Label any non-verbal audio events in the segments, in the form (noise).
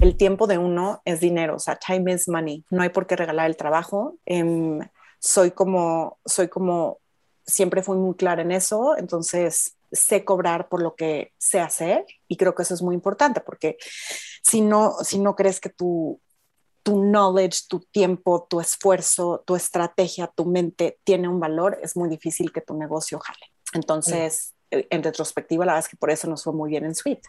El tiempo de uno es dinero, o sea, time is money. No hay por qué regalar el trabajo. Em, soy como, soy como, siempre fui muy clara en eso, entonces sé cobrar por lo que sé hacer y creo que eso es muy importante porque si no, si no crees que tu, tu knowledge, tu tiempo, tu esfuerzo, tu estrategia, tu mente tiene un valor, es muy difícil que tu negocio jale. Entonces, eh, en retrospectiva, la verdad es que por eso nos fue muy bien en Suite.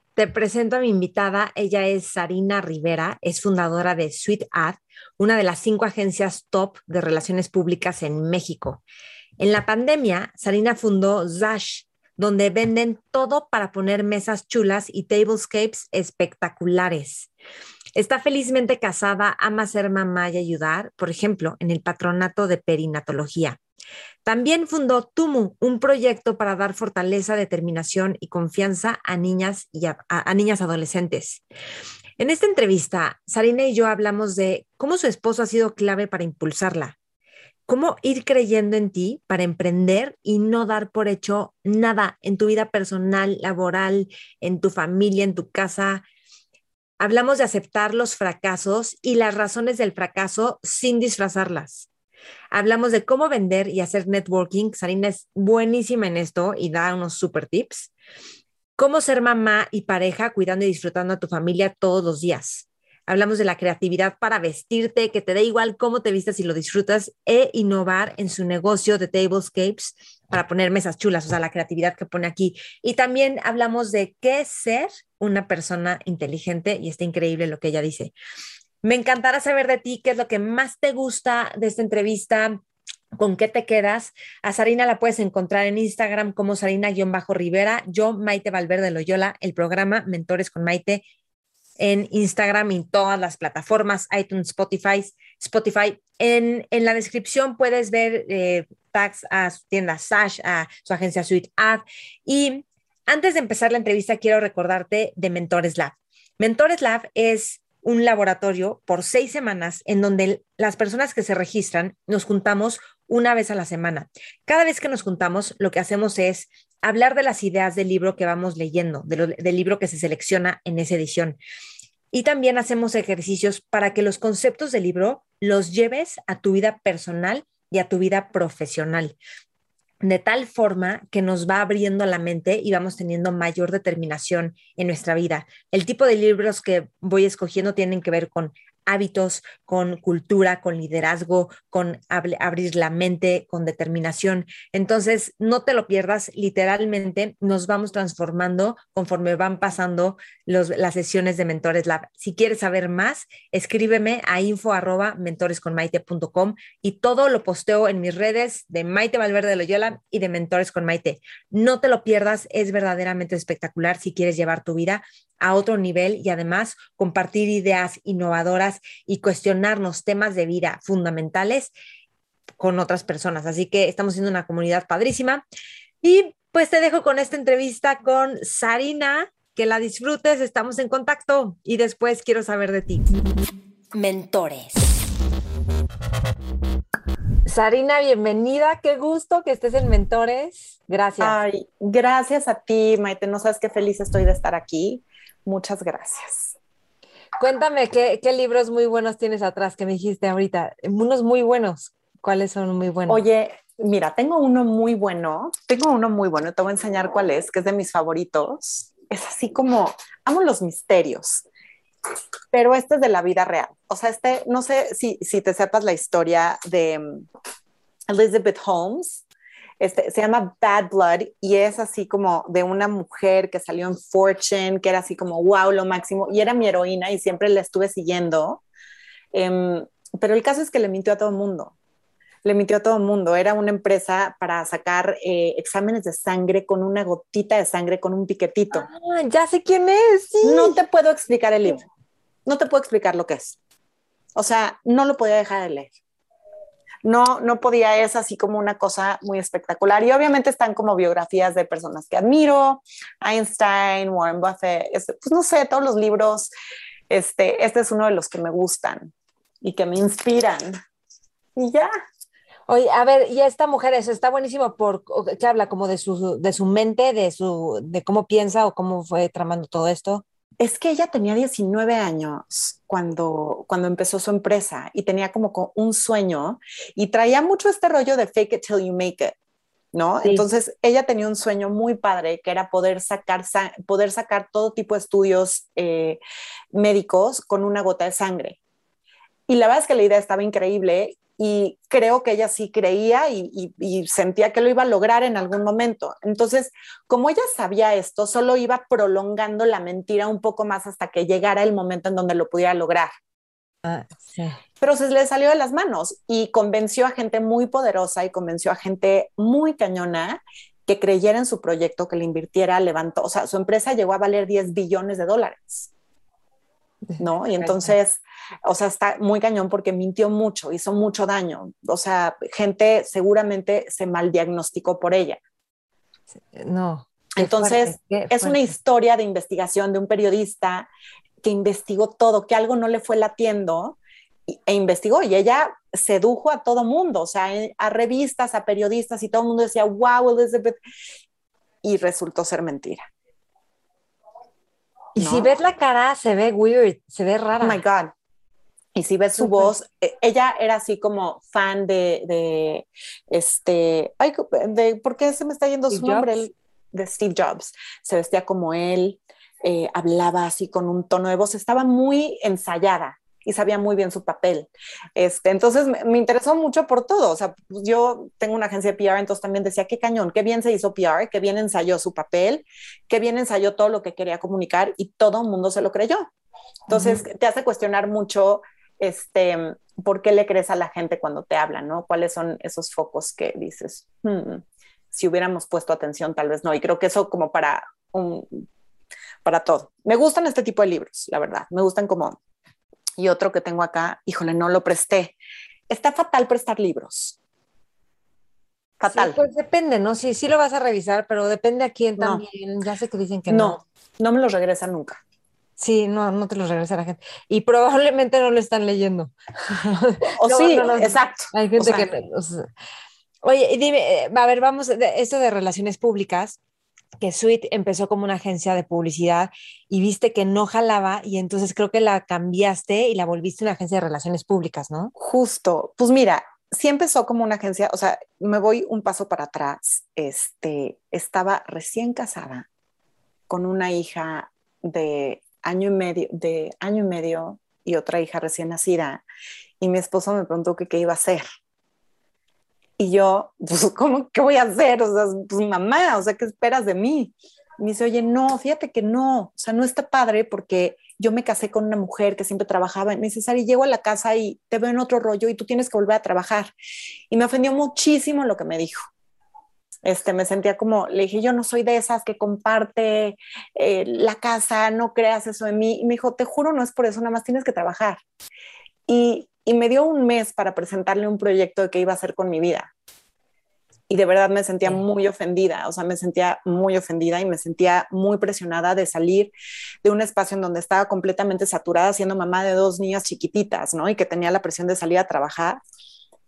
Te presento a mi invitada. Ella es Sarina Rivera, es fundadora de Sweet Ad, una de las cinco agencias top de relaciones públicas en México. En la pandemia, Sarina fundó Zash, donde venden todo para poner mesas chulas y tablescapes espectaculares. Está felizmente casada, ama ser mamá y ayudar, por ejemplo, en el patronato de perinatología. También fundó Tumu, un proyecto para dar fortaleza, determinación y confianza a niñas y a, niñas adolescentes. En esta entrevista, Sarina y yo hablamos de cómo su esposo ha sido clave para impulsarla, cómo ir creyendo en ti para emprender y no dar por hecho nada en tu vida personal, laboral, en tu familia, en tu casa. Hablamos de aceptar los fracasos y las razones del fracaso sin disfrazarlas. Hablamos de cómo vender y hacer networking. Sarina es buenísima en esto y da unos super tips. Cómo ser mamá y pareja cuidando y disfrutando a tu familia todos los días. Hablamos de la creatividad para vestirte, que te dé igual cómo te vistas y lo disfrutas, e innovar en su negocio de tablescapes para poner mesas chulas, o sea, la creatividad que pone aquí. Y también hablamos de qué ser una persona inteligente y está increíble lo que ella dice. Me encantará saber de ti qué es lo que más te gusta de esta entrevista, con qué te quedas. A Sarina la puedes encontrar en Instagram como Sarina-Rivera, yo Maite Valverde Loyola, el programa Mentores con Maite en Instagram y en todas las plataformas, iTunes, Spotify. Spotify. En, la descripción puedes ver eh, a su tienda Sash, a su agencia Suite Ad. Y antes de empezar la entrevista, quiero recordarte de Mentores Lab. Mentores Lab es un laboratorio por seis semanas en donde las personas que se registran nos juntamos una vez a la semana. Cada vez que nos juntamos, lo que hacemos es hablar de las ideas del libro que vamos leyendo, del libro que se selecciona en esa edición. Y también hacemos ejercicios para que los conceptos del libro los lleves a tu vida personal y a tu vida profesional de tal forma que nos va abriendo la mente y vamos teniendo mayor determinación en nuestra vida. El tipo de libros que voy escogiendo tienen que ver con hábitos, con cultura, con liderazgo, con abrir la mente, con determinación. Entonces, no te lo pierdas, literalmente nos vamos transformando conforme van pasando las sesiones de Mentores Lab. Si quieres saber más, escríbeme a info arroba mentoresconmaite.com y todo lo posteo en mis redes de Maite Valverde de Loyola y de Mentores con Maite. No te lo pierdas, es verdaderamente espectacular si quieres llevar tu vida a otro nivel y además compartir ideas innovadoras y cuestionarnos temas de vida fundamentales con otras personas. Así que estamos siendo una comunidad padrísima. Y pues te dejo con esta entrevista con Sarina. Que la disfrutes, estamos en contacto y después quiero saber de ti. Mentores. Sarina, bienvenida. Qué gusto que estés en Mentores. Gracias. Ay, gracias a ti, Maite. No sabes qué feliz estoy de estar aquí. Muchas gracias. Cuéntame, ¿qué, libros muy buenos tienes atrás que me dijiste ahorita? Unos muy buenos. ¿Cuáles son muy buenos? Oye, mira, tengo uno muy bueno. Tengo uno muy bueno. Te voy a enseñar cuál es, que es de mis favoritos. Es así como, amo los misterios pero este es de la vida real. O sea, este, no sé si, si te sepas la historia de um, Elizabeth Holmes, este, se llama Bad Blood y es así como de una mujer que salió en Fortune, que era así como, wow, lo máximo, y era mi heroína y siempre la estuve siguiendo. Em, pero el caso es que le mintió a todo el mundo. Le mintió a todo el mundo. Era una empresa para sacar eh, exámenes de sangre con una gotita de sangre, con un piquetito. Ah, ya sé quién es. No te puedo explicar el libro. No te puedo explicar lo que es. O sea, no lo podía dejar de leer. No, no podía, es así como una cosa muy espectacular. Y obviamente están como biografías de personas que admiro, Einstein, Warren Buffett, este, pues no sé, todos los libros. Este, este es uno de los que me gustan y que me inspiran. Y ya. Oye, a ver, y esta mujer, eso está buenísimo por que habla como de su, de su mente, de su, de cómo piensa o cómo fue tramando todo esto es que ella tenía 19 años cuando, cuando empezó su empresa y tenía como un sueño y traía mucho este rollo de fake it till you make it, ¿no? Entonces ella tenía un sueño muy padre que era poder sacar, poder sacar todo tipo de estudios eh, médicos con una gota de sangre. Y la verdad es que la idea estaba increíble y creo que ella sí creía y, sentía que lo iba a lograr en algún momento. Entonces, como ella sabía esto, solo iba prolongando la mentira un poco más hasta que llegara el momento en donde lo pudiera lograr. Ah, Pero se le salió de las manos y convenció a gente muy poderosa y convenció a gente muy cañona que creyera en su proyecto, que le invirtiera, levantó, o sea, su empresa llegó a valer 10 billones de dólares. ¿No? Y entonces, o sea, está muy cañón porque mintió mucho, hizo mucho daño. O sea, gente seguramente se mal diagnosticó por ella. No. Entonces, es una historia de investigación de un periodista que investigó todo, que algo no le fue latiendo e investigó y ella sedujo a todo mundo, o sea, a revistas, a periodistas y todo el mundo decía, wow, Elizabeth, y resultó ser mentira. Y si ves la cara, se ve weird, se ve rara. Oh my God. Y si ves su voz, e, ella era así como fan de, de este, ay, de, ¿por qué se me está yendo su nombre? de Steve Jobs. Se vestía como él, eh, hablaba así con un tono de voz, estaba muy ensayada y sabía muy bien su papel. Este, entonces me, interesó mucho por todo. O sea, pues, yo tengo una agencia de PR, entonces también decía, qué cañón, qué bien se hizo PR, qué bien ensayó su papel, qué bien ensayó todo lo que quería comunicar y todo el mundo se lo creyó. Entonces te hace cuestionar mucho este, por qué le crees a la gente cuando te hablan, ¿no? ¿Cuáles son esos focos que dices, hmm, si hubiéramos puesto atención, tal vez no. Y creo que eso como para un, para todo. Me gustan este tipo de libros, la verdad. Me gustan como y otro que tengo acá, híjole, no lo presté. Está fatal prestar libros. Fatal. pues depende, ¿no? Sí, sí lo vas a revisar, pero depende a quién también. Ya sé que dicen que no. No, no me los regresa nunca. Sí, no, no te los regresa la gente. Y probablemente no lo están leyendo. O (laughs) sí, exacto. Hay gente que... Oye, dime, eh, a ver, vamos, esto de relaciones públicas, que Sweet empezó como una agencia de publicidad y viste que no jalaba y entonces creo que la cambiaste y la volviste una agencia de relaciones públicas, ¿no? Justo. Pues mira, sí empezó como una agencia, o sea, me voy un paso para atrás. Este, estaba recién casada con una hija de año y medio, de año y medio y otra hija recién nacida y mi esposo me preguntó qué iba a hacer. Y yo, pues, (laughs) ¿cómo, qué voy a hacer? O sea, pues mamá, o sea, ¿qué esperas de mí? Y me dice, oye, no, fíjate que no, o sea, no está padre porque yo me casé con una mujer que siempre trabajaba. Y me dice, Sari, llego a la casa y te veo en otro rollo y tú tienes que volver a trabajar. Y me ofendió muchísimo lo que me dijo. Este, me sentía como, le dije, yo no soy de esas que comparte eh, la casa, no creas eso de mí. Y me dijo, te juro, no es por eso, nada más tienes que trabajar. Y y me dio un mes para presentarle un proyecto de qué iba a hacer con mi vida. Y de verdad me sentía muy ofendida, o sea, me sentía muy ofendida y me sentía muy presionada de salir de un espacio en donde estaba completamente saturada siendo mamá de dos niñas chiquititas, ¿no? Y que tenía la presión de salir a trabajar.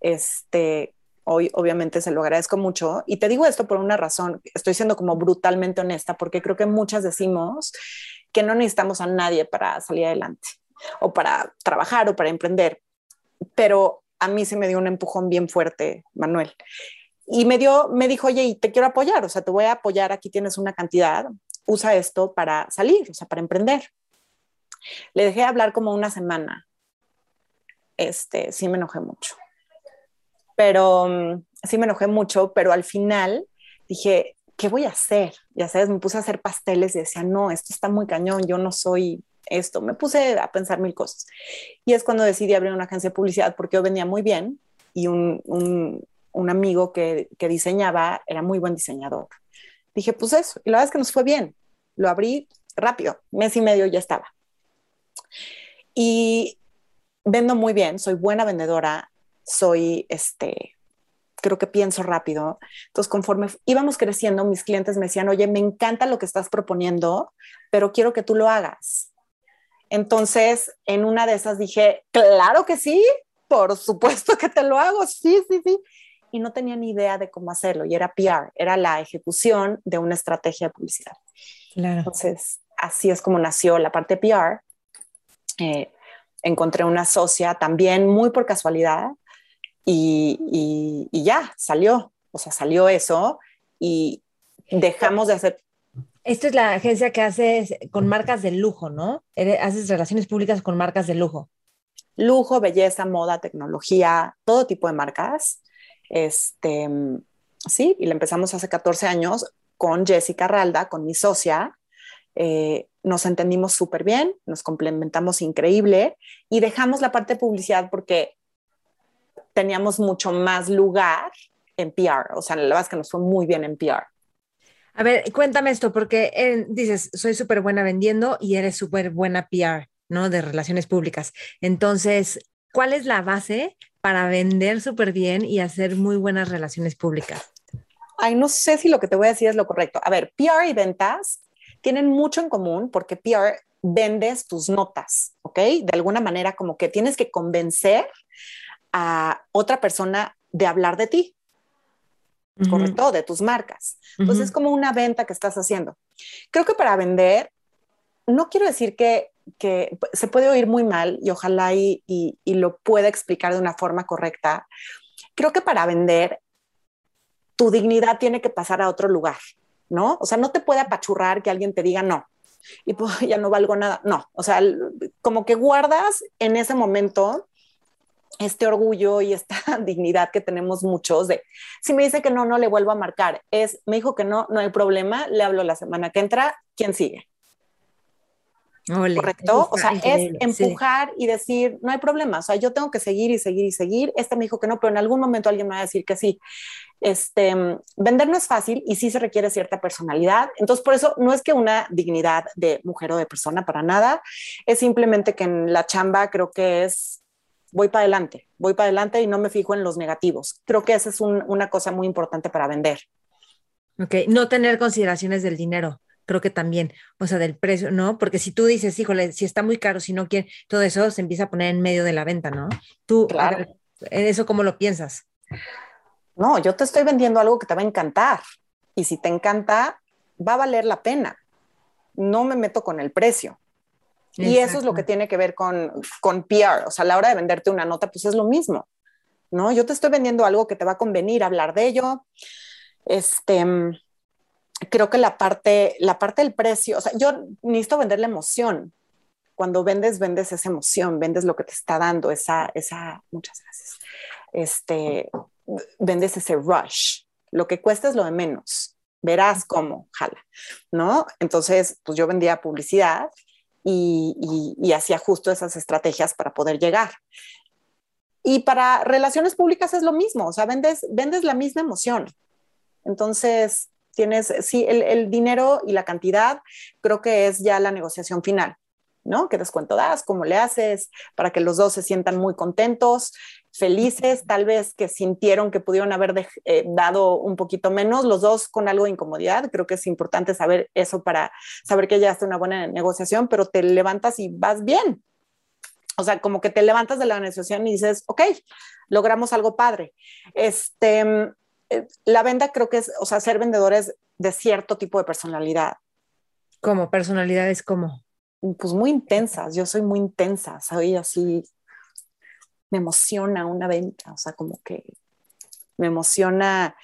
Este, hoy obviamente se lo agradezco mucho. Y te digo esto por una razón, estoy siendo como brutalmente honesta, porque creo que muchas decimos que no necesitamos a nadie para salir adelante o para trabajar o para emprender pero a mí se me dio un empujón bien fuerte, Manuel. Y me dio, me dijo, oye, y te quiero apoyar, o sea, te voy a apoyar, aquí tienes una cantidad, usa esto para salir, o sea, para emprender. Le dejé hablar como una semana. Este, sí me enojé mucho. Pero mm, sí me enojé mucho, pero al final dije, ¿qué voy a hacer? Ya sabes, me puse a hacer pasteles y decía, no, esto está muy cañón, yo no soy esto, me puse a pensar mil cosas. Y es cuando decidí abrir una agencia de publicidad porque yo venía muy bien y un, un, amigo que, que, diseñaba era muy buen diseñador. Dije, pues eso, y la verdad es que nos fue bien. Lo abrí rápido, mes y medio ya estaba. Y vendo muy bien, soy buena vendedora, soy, este, creo que pienso rápido. Entonces, conforme íbamos creciendo, mis clientes me decían, oye, me encanta lo que estás proponiendo, pero quiero que tú lo hagas. Entonces, en una de esas dije, claro que sí, por supuesto que te lo hago, sí, sí, sí. Y no tenía ni idea de cómo hacerlo. Y era PR, era la ejecución de una estrategia de publicidad. Entonces, así es como nació la parte PR. Eh, encontré una socia también muy por casualidad y, y, ya, salió. O sea, salió eso y dejamos de hacer esto es la agencia que haces con marcas de lujo, ¿no? Haces relaciones públicas con marcas de lujo. Lujo, belleza, moda, tecnología, todo tipo de marcas. Este, sí, y la empezamos hace 14 años con Jessica Ralda, con mi socia. Eh, nos entendimos súper bien, nos complementamos increíble y dejamos la parte de publicidad porque teníamos mucho más lugar en PR. O sea, la verdad es que nos fue muy bien en PR. A ver, cuéntame esto, porque eh, dices, soy súper buena vendiendo y eres súper buena PR, ¿no? De relaciones públicas. Entonces, ¿cuál es la base para vender súper bien y hacer muy buenas relaciones públicas? Ay, no sé si lo que te voy a decir es lo correcto. A ver, PR y ventas tienen mucho en común porque PR vendes tus notas, ¿ok? De alguna manera como que tienes que convencer a otra persona de hablar de ti correcto, de tus marcas. Entonces es como una venta que estás haciendo. Creo que para vender, no quiero decir que, que se puede oír muy mal y ojalá y, y, lo pueda explicar de una forma correcta. Creo que para vender, tu dignidad tiene que pasar a otro lugar, ¿no? O sea, no te puede apachurrar que alguien te diga no y pues (laughs) ya no valgo nada. No, o sea, como que guardas en ese momento este orgullo y esta (laughs) dignidad que tenemos muchos de, si me dice que no, no le vuelvo a marcar, es, me dijo que no, no hay problema, le hablo la semana que entra, ¿quién sigue? ¿Correcto? O sea, es empujar y decir, no hay problema, o sea, yo tengo que seguir y seguir y seguir, este me dijo que no, pero en algún momento alguien me va a decir que sí. Este, vender no es fácil y sí se requiere cierta personalidad, entonces por eso no es que una dignidad de mujer o de persona para nada, es simplemente que en la chamba creo que es voy para adelante, voy para adelante y no me fijo en los negativos. Creo que esa es una cosa muy importante para vender. Ok, no tener consideraciones del dinero, creo que también, o sea, del precio, ¿no? Porque si tú dices, híjole, si está muy caro, si no quiere, todo eso se empieza a poner en medio de la venta, ¿no? Tú, claro. ¿eso cómo lo piensas? No, yo te estoy vendiendo algo que te va a encantar. Y si te encanta, va a valer la pena. No me meto con el precio. Y eso es lo que tiene que ver con, con PR. O sea, a la hora de venderte una nota, pues es lo mismo, ¿no? Yo te estoy vendiendo algo que te va a convenir hablar de ello. Este, creo que la parte, la parte del precio, o sea, yo necesito vender la emoción. Cuando vendes, vendes esa emoción, vendes lo que te está dando, esa, esa, muchas gracias. Este, vendes ese rush. Lo que cuesta es lo de menos. Verás cómo, jala, ¿no? Entonces, pues yo vendía publicidad y, hacía justo esas estrategias para poder llegar. Y para relaciones públicas es lo mismo, o sea, vendes, vendes la misma emoción. Entonces, tienes, sí, el, dinero y la cantidad creo que es ya la negociación final, ¿no? ¿Qué descuento das? ¿Cómo le haces? Para que los dos se sientan muy contentos felices, tal vez que sintieron que pudieron haber eh, dado un poquito menos, los dos con algo de incomodidad. Creo que es importante saber eso para saber que ya está una buena negociación, pero te levantas y vas bien. O sea, como que te levantas de la negociación y dices, ok, logramos algo padre. Este, eh, la venta creo que es, o sea, ser vendedores de cierto tipo de personalidad. ¿Cómo? ¿Personalidades cómo? Pues muy intensas, yo soy muy intensa, soy así me emociona una venta, o sea, como que me emociona,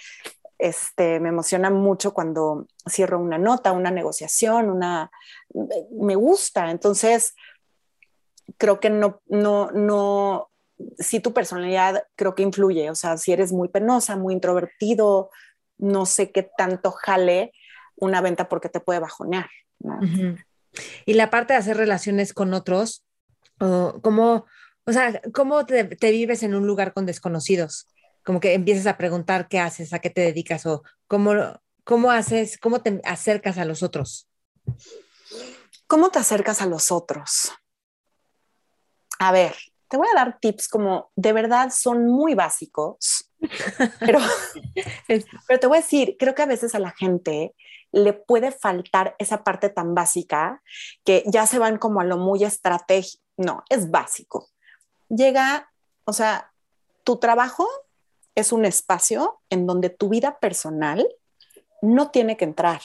este, me emociona mucho cuando cierro una nota, una negociación, una, me gusta, entonces creo que no, no, no, si tu personalidad creo que influye, o sea, si eres muy penosa, muy introvertido, no sé qué tanto jale una venta porque te puede bajonear. Y la parte de hacer relaciones con otros, ¿cómo, O sea, ¿cómo te, vives en un lugar con desconocidos? Como que empiezas a preguntar qué haces, a qué te dedicas o cómo, cómo haces, cómo te acercas a los otros. ¿Cómo te acercas a los otros? A ver, te voy a dar tips como de verdad son muy básicos, (laughs) pero, pero te voy a decir, creo que a veces a la gente le puede faltar esa parte tan básica que ya se van como a lo muy estratégico. No, es básico. Llega, o sea, tu trabajo es un espacio en donde tu vida personal no tiene que entrar.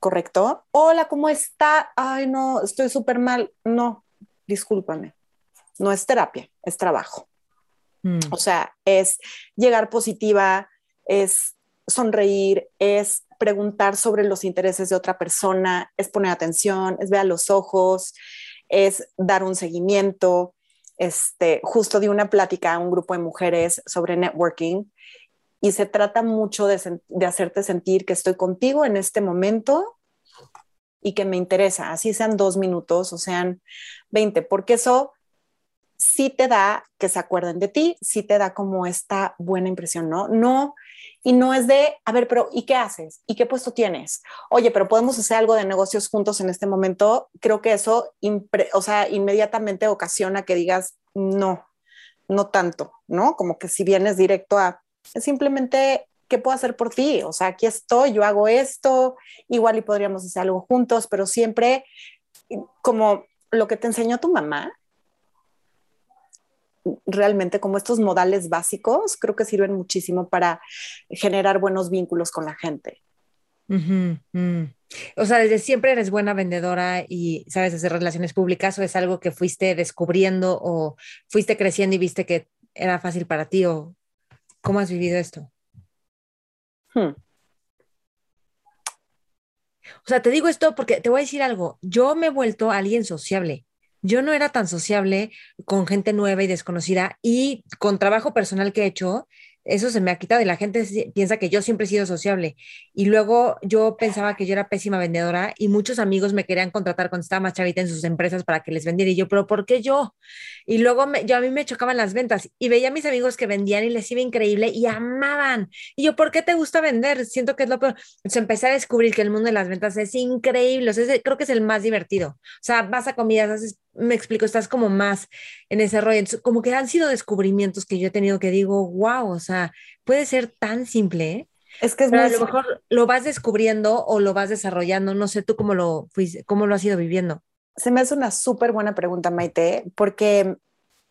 ¿Correcto? Hola, ¿cómo está? Ay, no, estoy súper mal. No, discúlpame. No es terapia, es trabajo. Mm. O sea, es llegar positiva, es sonreír, es preguntar sobre los intereses de otra persona, es poner atención, es ver a los ojos, es dar un seguimiento. Este, justo di una plática a un grupo de mujeres sobre networking y se trata mucho de, hacerte sentir que estoy contigo en este momento y que me interesa, así sean dos minutos o sean 20, porque eso sí te da que se acuerden de ti, sí te da como esta buena impresión, ¿no? No, y no es de, a ver, pero ¿y qué haces? ¿Y qué puesto tienes? Oye, pero podemos hacer algo de negocios juntos en este momento. Creo que eso, o sea, inmediatamente ocasiona que digas, no, no tanto, ¿no? Como que si vienes directo a, simplemente, ¿qué puedo hacer por ti? O sea, aquí estoy, yo hago esto, igual y podríamos hacer algo juntos, pero siempre como lo que te enseñó tu mamá, realmente como estos modales básicos, creo que sirven muchísimo para generar buenos vínculos con la gente. Mm. O sea, desde siempre eres buena vendedora y sabes hacer relaciones públicas o es algo que fuiste descubriendo o fuiste creciendo y viste que era fácil para ti o cómo has vivido esto. Hmm. O sea, te digo esto porque te voy a decir algo. Yo me he vuelto alguien sociable yo no era tan sociable con gente nueva y desconocida y con trabajo personal que he hecho, eso se me ha quitado y la gente piensa que yo siempre he sido sociable. Y luego yo pensaba que yo era pésima vendedora y muchos amigos me querían contratar cuando estaba más chavita en sus empresas para que les vendiera. Y yo, pero ¿por qué yo? Y luego yo a mí me chocaban las ventas y veía a mis amigos que vendían y les iba increíble y amaban. Y yo, ¿por qué te gusta vender? Siento que es lo peor. Entonces empecé a descubrir que el mundo de las ventas es increíble. O sea, creo que es el más divertido. O sea, vas a comidas, haces me explico, estás como más en ese rollo. como que han sido descubrimientos que yo he tenido que digo, wow, o sea, puede ser tan simple. ¿eh? Es que es a lo mejor lo vas descubriendo o lo vas desarrollando. No sé tú cómo lo, cómo lo has ido viviendo. Se me hace una súper buena pregunta, Maite, porque,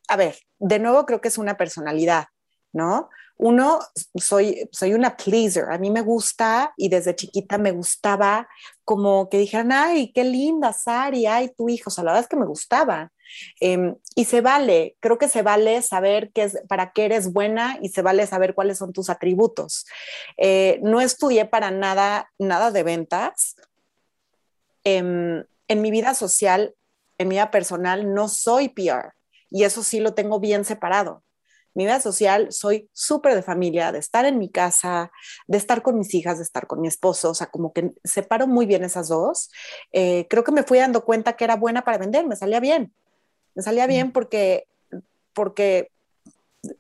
a ver, de nuevo creo que es una personalidad, ¿no? Uno, soy, soy una pleaser, a mí me gusta y desde chiquita me gustaba como que dijeran, ay, qué linda Sari, ay, tu hijo, o sea, la verdad es que me gustaba. Em, y se vale, creo que se vale saber qué es, para qué eres buena y se vale saber cuáles son tus atributos. Eh, no estudié para nada, nada de ventas. Em, en mi vida social, en mi vida personal, no soy PR y eso sí lo tengo bien separado mi vida social, soy súper de familia, de estar en mi casa, de estar con mis hijas, de estar con mi esposo, o sea, como que separo muy bien esas dos. Eh, creo que me fui dando cuenta que era buena para vender, me salía bien, me salía bien porque, porque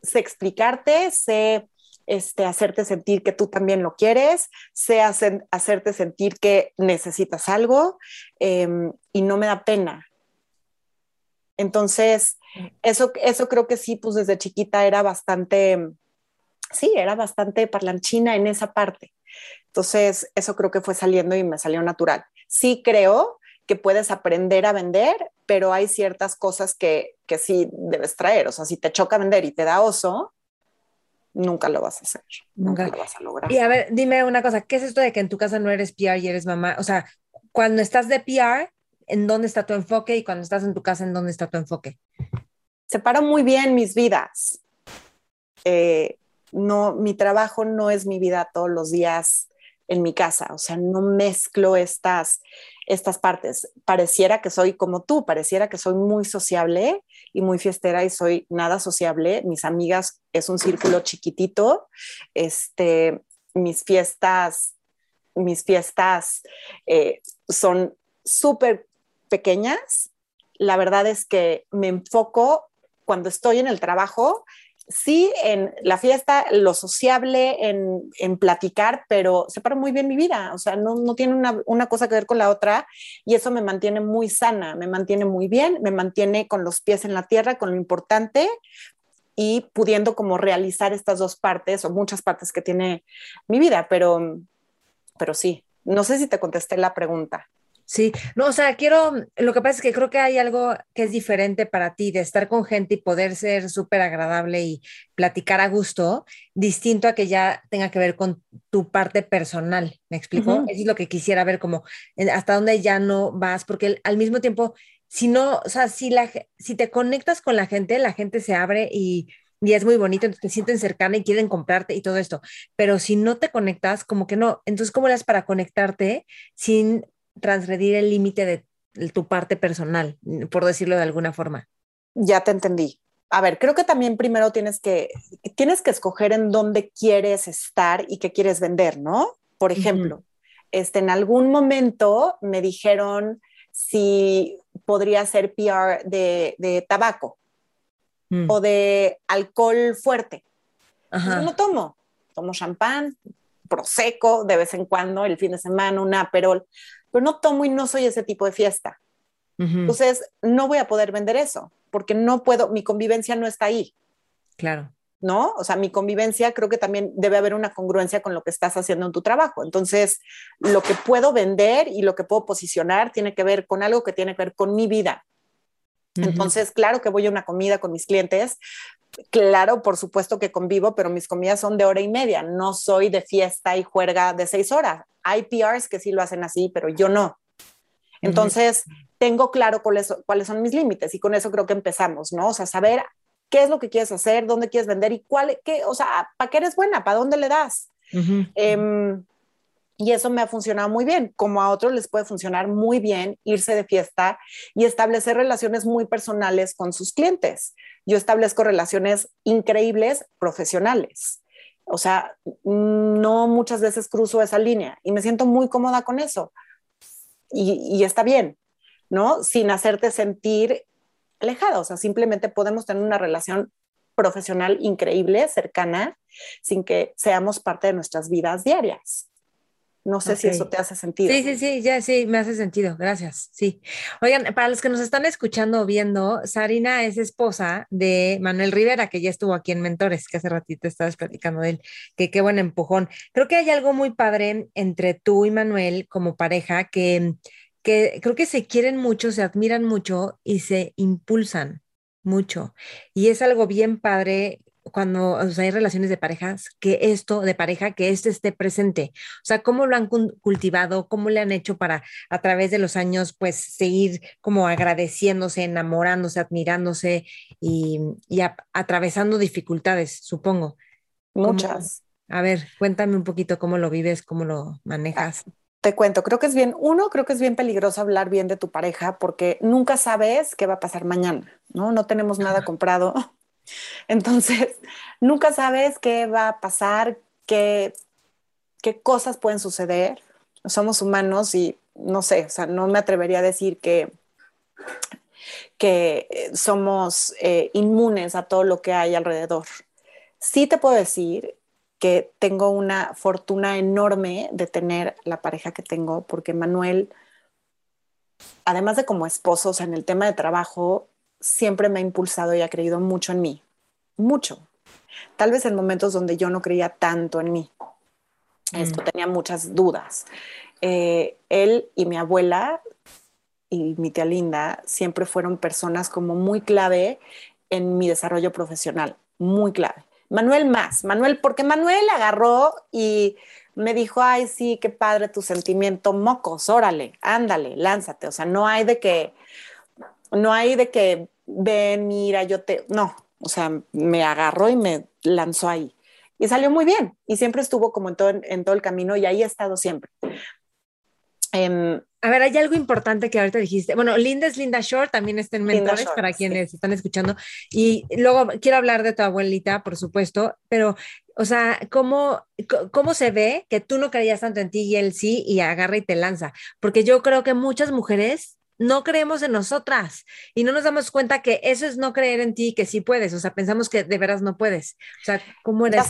sé explicarte, sé este, hacerte sentir que tú también lo quieres, sé hacerte sentir que necesitas algo em, y no me da pena. Entonces, eso, eso creo que sí, pues desde chiquita era bastante, sí, era bastante parlanchina en esa parte. Entonces, eso creo que fue saliendo y me salió natural. Sí creo que puedes aprender a vender, pero hay ciertas cosas que, que sí debes traer. O sea, si te choca vender y te da oso, nunca lo vas a hacer, nunca, lo vas a lograr. Y a ver, dime una cosa, ¿qué es esto de que en tu casa no eres PR y eres mamá? O sea, cuando estás de PR, ¿en dónde está tu enfoque? Y cuando estás en tu casa, ¿en dónde está tu enfoque? separo muy bien mis vidas. Eh, no, mi trabajo no es mi vida todos los días en mi casa, o sea, no mezclo estas, estas partes. Pareciera que soy como tú, pareciera que soy muy sociable y muy fiestera y soy nada sociable. Mis amigas es un círculo chiquitito. Este, mis fiestas, mis fiestas eh, son súper pequeñas. La verdad es que me enfoco cuando estoy en el trabajo, sí en la fiesta, lo sociable, en, en platicar, pero separo muy bien mi vida, o sea, no, no tiene una, una, cosa que ver con la otra y eso me mantiene muy sana, me mantiene muy bien, me mantiene con los pies en la tierra, con lo importante y pudiendo como realizar estas dos partes o muchas partes que tiene mi vida, pero, pero sí, no sé si te contesté la pregunta. Sí, no, o sea, quiero, lo que pasa es que creo que hay algo que es diferente para ti de estar con gente y poder ser súper agradable y platicar a gusto, distinto a que ya tenga que ver con tu parte personal, ¿me explico? Eso es lo que quisiera ver como hasta dónde ya no vas, porque al mismo tiempo, si no, o sea, si, la, si te conectas con la gente, la gente se abre y y es muy bonito, entonces te sienten cercana y quieren comprarte y todo esto. Pero si no te conectas, como que no. Entonces, ¿cómo eres para conectarte sin transgredir el límite de tu parte personal, por decirlo de alguna forma. Ya te entendí. A ver, creo que también primero tienes que, tienes que escoger en dónde quieres estar y qué quieres vender, ¿no? Por ejemplo, este, en algún momento me dijeron si podría ser PR de, tabaco mm. o de alcohol fuerte. Yo no tomo, tomo champán, prosecco de vez en cuando, el fin de semana, un aperol pero no tomo y no soy ese tipo de fiesta. Entonces, no voy a poder vender eso, porque no puedo, mi convivencia no está ahí. Claro. ¿No? O sea, mi convivencia creo que también debe haber una congruencia con lo que estás haciendo en tu trabajo. Entonces, lo que puedo vender y lo que puedo posicionar tiene que ver con algo que tiene que ver con mi vida. Entonces, claro que voy a una comida con mis clientes, claro, por supuesto que convivo, pero mis comidas son de hora y media. No soy de fiesta y juerga de seis horas. Hay PRs que sí lo hacen así, pero yo no. Entonces, tengo claro cuáles, cuáles son mis límites y con eso creo que empezamos, ¿no? O sea, saber qué es lo que quieres hacer, dónde quieres vender y cuál, qué, o sea, ¿para qué eres buena? ¿Para dónde le das? Y eso me ha funcionado muy bien, como a otros les puede funcionar muy bien irse de fiesta y establecer relaciones muy personales con sus clientes. Yo establezco relaciones increíbles profesionales. O sea, no muchas veces cruzo esa línea y me siento muy cómoda con eso. Y, está bien, ¿no? Sin hacerte sentir alejada. O sea, simplemente podemos tener una relación profesional increíble, cercana, sin que seamos parte de nuestras vidas diarias. No sé si eso te hace sentido. Sí, sí, sí, ya sí, me hace sentido. Gracias. Sí. Oigan, para los que nos están escuchando o viendo, Sarina es esposa de Manuel Rivera, que ya estuvo aquí en Mentores, que hace ratito estabas platicando de él, que qué buen empujón. Creo que hay algo muy padre entre tú y Manuel como pareja que, que creo que se quieren mucho, se admiran mucho y se impulsan mucho. Y es algo bien padre cuando hay relaciones de parejas, que esto, de pareja, que este esté presente. O sea, cómo lo han cultivado, cómo le han hecho para a través de los años, pues seguir como agradeciéndose, enamorándose, admirándose y, atravesando dificultades, supongo. Muchas. a ver, cuéntame un poquito cómo lo vives, cómo lo manejas. Te cuento, creo que es bien, uno, creo que es bien peligroso hablar bien de tu pareja porque nunca sabes qué va a pasar mañana, ¿no? No tenemos nada comprado entonces, (laughs) nunca sabes qué va a pasar, qué, qué cosas pueden suceder. Somos humanos y no sé, o sea, no me atrevería a decir que, que eh, somos eh, inmunes a todo lo que hay alrededor. Sí te puedo decir que tengo una fortuna enorme de tener la pareja que tengo, porque Manuel, además de como esposo, o sea, en el tema de trabajo, siempre me ha impulsado y ha creído mucho en mí, mucho. Tal vez en momentos donde yo no creía tanto en mí. Esto mm. tenía muchas dudas. Eh, él y mi abuela y mi tía Linda siempre fueron personas como muy clave en mi desarrollo profesional, muy clave. Manuel más, Manuel, porque Manuel agarró y me dijo, ay, sí, qué padre tu sentimiento, mocos, órale, ándale, lánzate. O sea, no hay de que, no hay de que ven, mira, yo te, no, o sea, me agarró y me lanzó ahí. Y salió muy bien. Y siempre estuvo como en todo, en todo el camino y ahí ha estado siempre. Em, a ver, hay algo importante que ahorita dijiste. Bueno, Linda es Linda Short, también está en Mentores para quienes están escuchando. Y luego quiero hablar de tu abuelita, por supuesto, pero, o sea, ¿cómo, ¿cómo se ve que tú no creías tanto en ti y él sí y agarra y te lanza? Porque yo creo que muchas mujeres no creemos en nosotras y no nos damos cuenta que eso es no creer en ti, que sí puedes, o sea, pensamos que de veras no puedes. O sea, ¿cómo eres?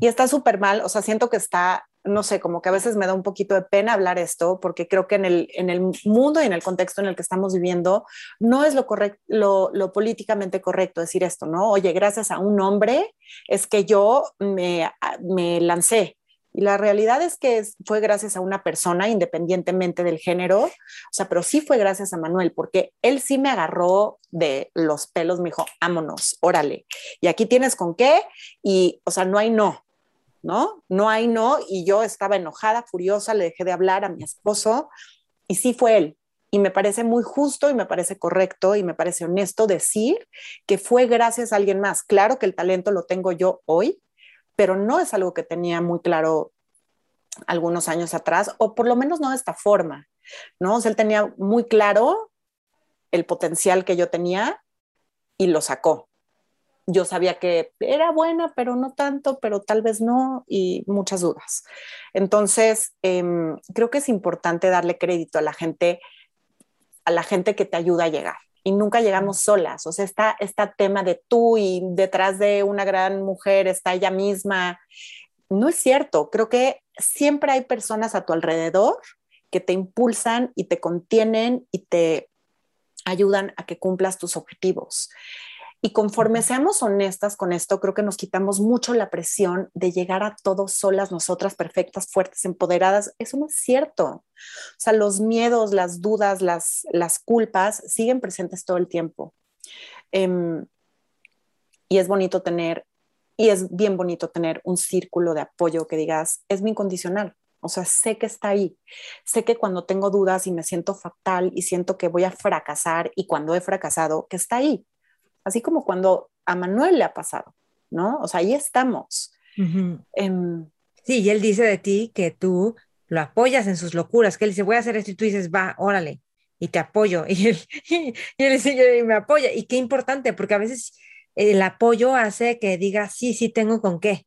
Y está súper mal, o sea, siento que está no sé, como que a veces me da un poquito de pena hablar esto, porque creo que en el, en el mundo y en el contexto en el que estamos viviendo, no es lo, correcto, lo, lo, políticamente correcto decir esto, ¿no? Oye, gracias a un hombre es que yo me, me lancé. Y la realidad es que fue gracias a una persona, independientemente del género, o sea, pero sí fue gracias a Manuel, porque él sí me agarró de los pelos, me dijo, vámonos, órale. Y aquí tienes con qué, y, o sea, no hay no, ¿no? No hay no, y yo estaba enojada, furiosa, le dejé de hablar a mi esposo, y sí fue él. Y me parece muy justo y me parece correcto y me parece honesto decir que fue gracias a alguien más. Claro que el talento lo tengo yo hoy, pero no es algo que tenía muy claro algunos años atrás, o por lo menos no de esta forma, ¿no? O sea, él tenía muy claro el potencial que yo tenía y lo sacó yo sabía que era buena, pero no tanto, pero tal vez no, y muchas dudas. Entonces, em, creo que es importante darle crédito a la gente, a la gente que te ayuda a llegar. Y nunca llegamos solas. O sea, está este tema de tú y detrás de una gran mujer está ella misma. No es cierto. Creo que siempre hay personas a tu alrededor que te impulsan y te contienen y te ayudan a que cumplas tus objetivos. Y conforme seamos honestas con esto, creo que nos quitamos mucho la presión de llegar a todos solas, nosotras perfectas, fuertes, empoderadas. Eso no es cierto. O sea, los miedos, las dudas, las, las culpas siguen presentes todo el tiempo. Em, y es bonito tener, y es bien bonito tener un círculo de apoyo que digas, es mi incondicional. O sea, sé que está ahí. Sé que cuando tengo dudas y me siento fatal y siento que voy a fracasar y cuando he fracasado, que está ahí así como cuando a Manuel le ha pasado, ¿no? O sea, ahí estamos. Em, sí, y él dice de ti que tú lo apoyas en sus locuras, que él dice, voy a hacer esto y tú dices, va, órale, y te apoyo. (laughs) Y él, y él dice, y me apoya. Y qué importante, porque a veces el apoyo hace que diga, sí, sí, tengo con qué.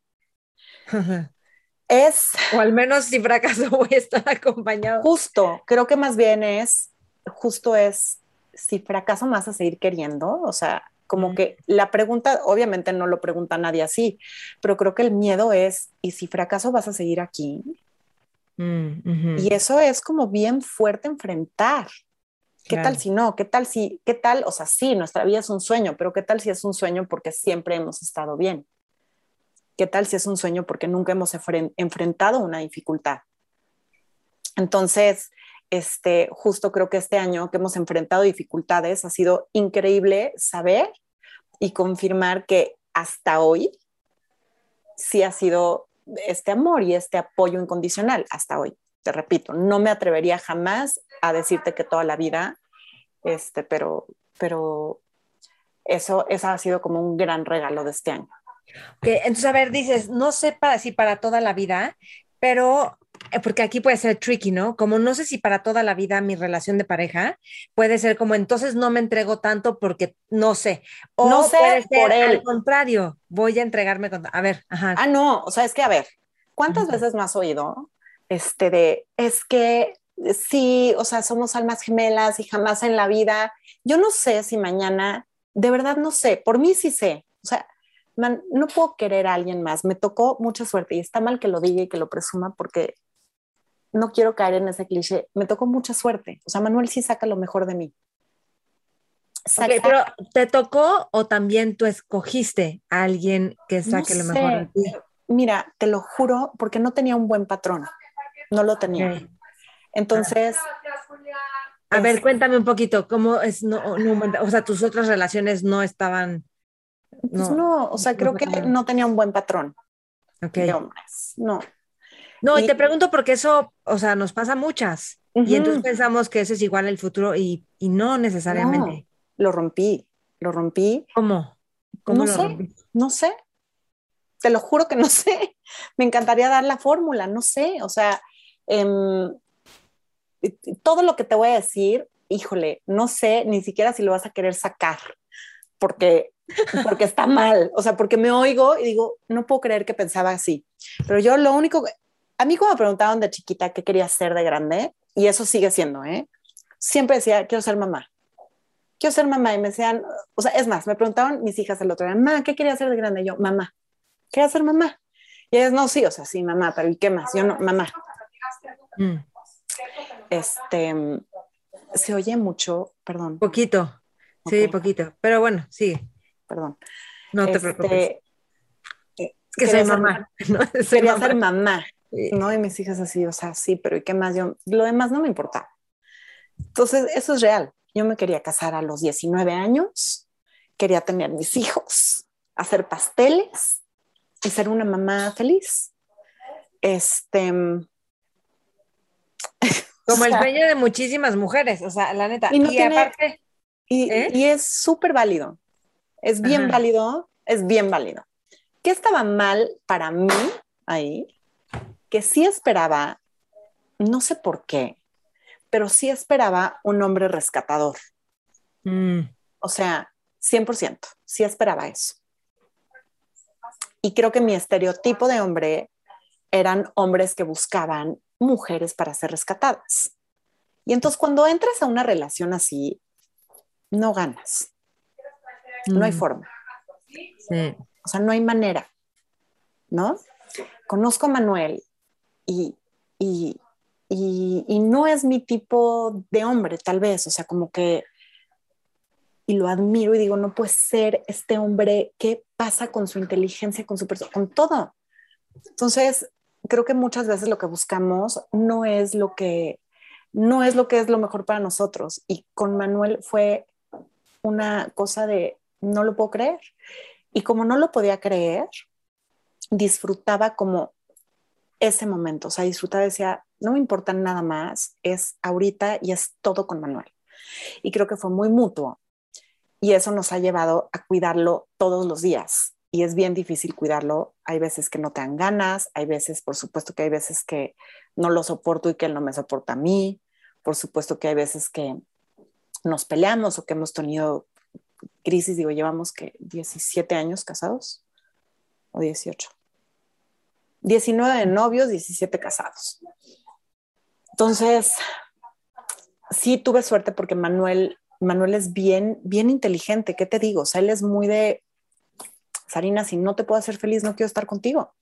(laughs) es... O al menos si fracaso (laughs) voy a estar acompañado. Justo, creo que más bien es, justo es, si fracaso vas a seguir queriendo, o sea, como que la pregunta, obviamente no lo pregunta nadie así, pero creo que el miedo es, ¿y si fracaso vas a seguir aquí? Mm, y eso es como bien fuerte enfrentar. ¿Qué tal si no? ¿Qué tal si, qué tal? O sea, sí, nuestra vida es un sueño, pero ¿qué tal si es un sueño porque siempre hemos estado bien? ¿Qué tal si es un sueño porque nunca hemos enfrentado una dificultad? Entonces, este, justo creo que este año que hemos enfrentado dificultades ha sido increíble saber y confirmar que hasta hoy sí ha sido este amor y este apoyo incondicional, hasta hoy. Te repito, no me atrevería jamás a decirte que toda la vida, este, pero, pero eso, eso ha sido como un gran regalo de este año. Okay, entonces, a ver, dices, no sé para, si para toda la vida, pero porque aquí puede ser tricky, ¿no? Como no sé si para toda la vida mi relación de pareja puede ser como entonces no me entrego tanto porque no sé. O no sé puede ser por él. al contrario, voy a entregarme con. A ver, ajá. Ah, no, o sea, es que a ver, ¿cuántas veces me has oído este de es que sí, o sea, somos almas gemelas y jamás en la vida. Yo no sé si mañana, de verdad no sé, por mí sí sé. O sea, no puedo querer a alguien más. Me tocó mucha suerte y está mal que lo diga y que lo presuma porque no quiero caer en ese cliché. Me tocó mucha suerte. O sea, Manuel sí saca lo mejor de mí. pero ¿te tocó o también tú escogiste a alguien que saque lo mejor de ti? Mira, te lo juro, porque no tenía un buen patrón. No lo tenía. Entonces. A ver, cuéntame un poquito, ¿cómo es? No, o sea, tus otras relaciones no estaban. Pues no, o sea, creo que no tenía un buen patrón de hombres. No, no, y, te pregunto porque eso, o sea, nos pasa muchas. Y entonces pensamos que eso es igual el futuro y, no necesariamente. lo rompí, lo rompí. ¿Cómo? ¿Cómo no sé, no sé. Te lo juro que no (laughs) sé. Me encantaría dar la fórmula, no sé. O sea, em, todo lo que te voy a decir, híjole, no sé ni siquiera si lo vas a querer sacar, porque porque está (laughs) mal, o sea, porque me oigo y digo, no puedo creer que pensaba así. Pero yo lo único, a mí cuando me preguntaban de chiquita qué quería ser de grande, y eso sigue siendo, ¿eh? siempre decía, quiero ser mamá. Quiero ser mamá. Y me decían, o sea, es más, me preguntaban mis hijas el otro día, mamá, ¿qué quería hacer de grande? Y yo, mamá. Quería ser mamá. Y ellas, no, sí, o sea, sí, mamá, pero ¿y qué más? Yo no, mamá. Mm. Este, se oye mucho, perdón. Poquito, sí, poquito, pero bueno, sí. Perdón. No te este, preocupes. Es que soy mamá. ¿no? Quería ser mamá, (laughs) ¿no? Y mis hijas así, o sea, sí, pero ¿y qué más? Yo, lo demás no me importaba. Entonces, eso es real. Yo me quería casar a los 19 años, quería tener mis hijos, hacer pasteles y ser una mamá feliz. Este, (laughs) como el sueño de muchísimas mujeres, o sea, la neta. Y, aparte. ¿eh? Y, es súper válido. Es bien válido, es bien válido. ¿Qué estaba mal para mí ahí? Que sí esperaba, no sé por qué, pero sí esperaba un hombre rescatador. Mm. O sea, 100%, sí esperaba eso. Y creo que mi estereotipo de hombre eran hombres que buscaban mujeres para ser rescatadas. Y entonces cuando entras a una relación así, no ganas. No hay mm. forma. O sea, no hay manera, ¿no? Conozco a Manuel y, y, y, no es mi tipo de hombre, tal vez, o sea, como que, y lo admiro y digo, no puede ser este hombre, ¿qué pasa con su inteligencia, con su persona, con todo? Entonces, creo que muchas veces lo que buscamos no es lo que no es lo que es lo mejor para nosotros y con Manuel fue una cosa de no lo puedo creer y como no lo podía creer disfrutaba como ese momento, o sea, disfrutaba decía, no me importa nada más, es ahorita y es todo con Manuel. Y creo que fue muy mutuo y eso nos ha llevado a cuidarlo todos los días y es bien difícil cuidarlo. Hay veces que no te dan ganas, hay veces, por supuesto que hay veces que no lo soporto y que él no me soporta a mí, por supuesto que hay veces que nos peleamos o que hemos tenido crisis, digo, llevamos que 17 años casados o 18. 19 de novios, 17 casados. Entonces, sí tuve suerte porque Manuel, Manuel es bien, bien inteligente, ¿qué te digo? O sea, él es muy de Sarina, si no te puedo hacer feliz, no quiero estar contigo.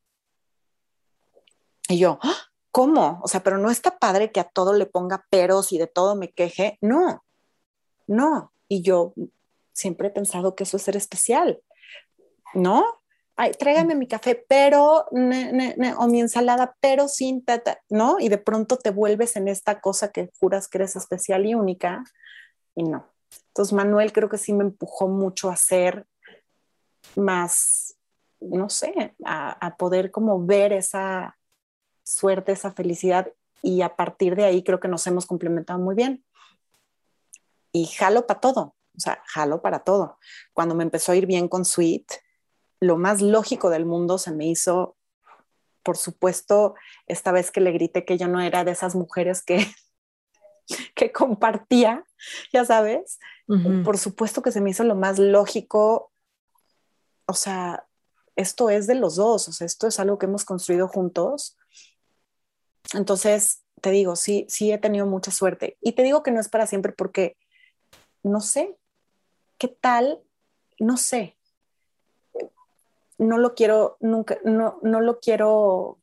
Y yo, ¡Ah! ¿cómo? O sea, pero no está padre que a todo le ponga peros y de todo me queje. No, no. Y yo siempre he pensado que eso es ser especial, ¿no? Ay, tráigame mi café, pero, o mi ensalada, pero sin tata, ¿no? Y de pronto te vuelves en esta cosa que juras que eres especial y única, y no. Entonces, Manuel creo que sí me empujó mucho a ser más, no sé, a, poder como ver esa suerte, esa felicidad y a partir de ahí creo que nos hemos complementado muy bien. Y jalo para todo, o sea, jalo para todo. Cuando me empezó a ir bien con Sweet, lo más lógico del mundo se me hizo, por supuesto, esta vez que le grité que yo no era de esas mujeres que, (laughs) que compartía, ya sabes, por supuesto que se me hizo lo más lógico o sea, esto es de los dos, o sea, esto es algo que hemos construido juntos. Entonces, te digo, sí, sí he tenido mucha suerte. Y te digo que no es para siempre porque, no sé, ¿qué tal? No sé. No lo quiero, nunca, no, no lo quiero,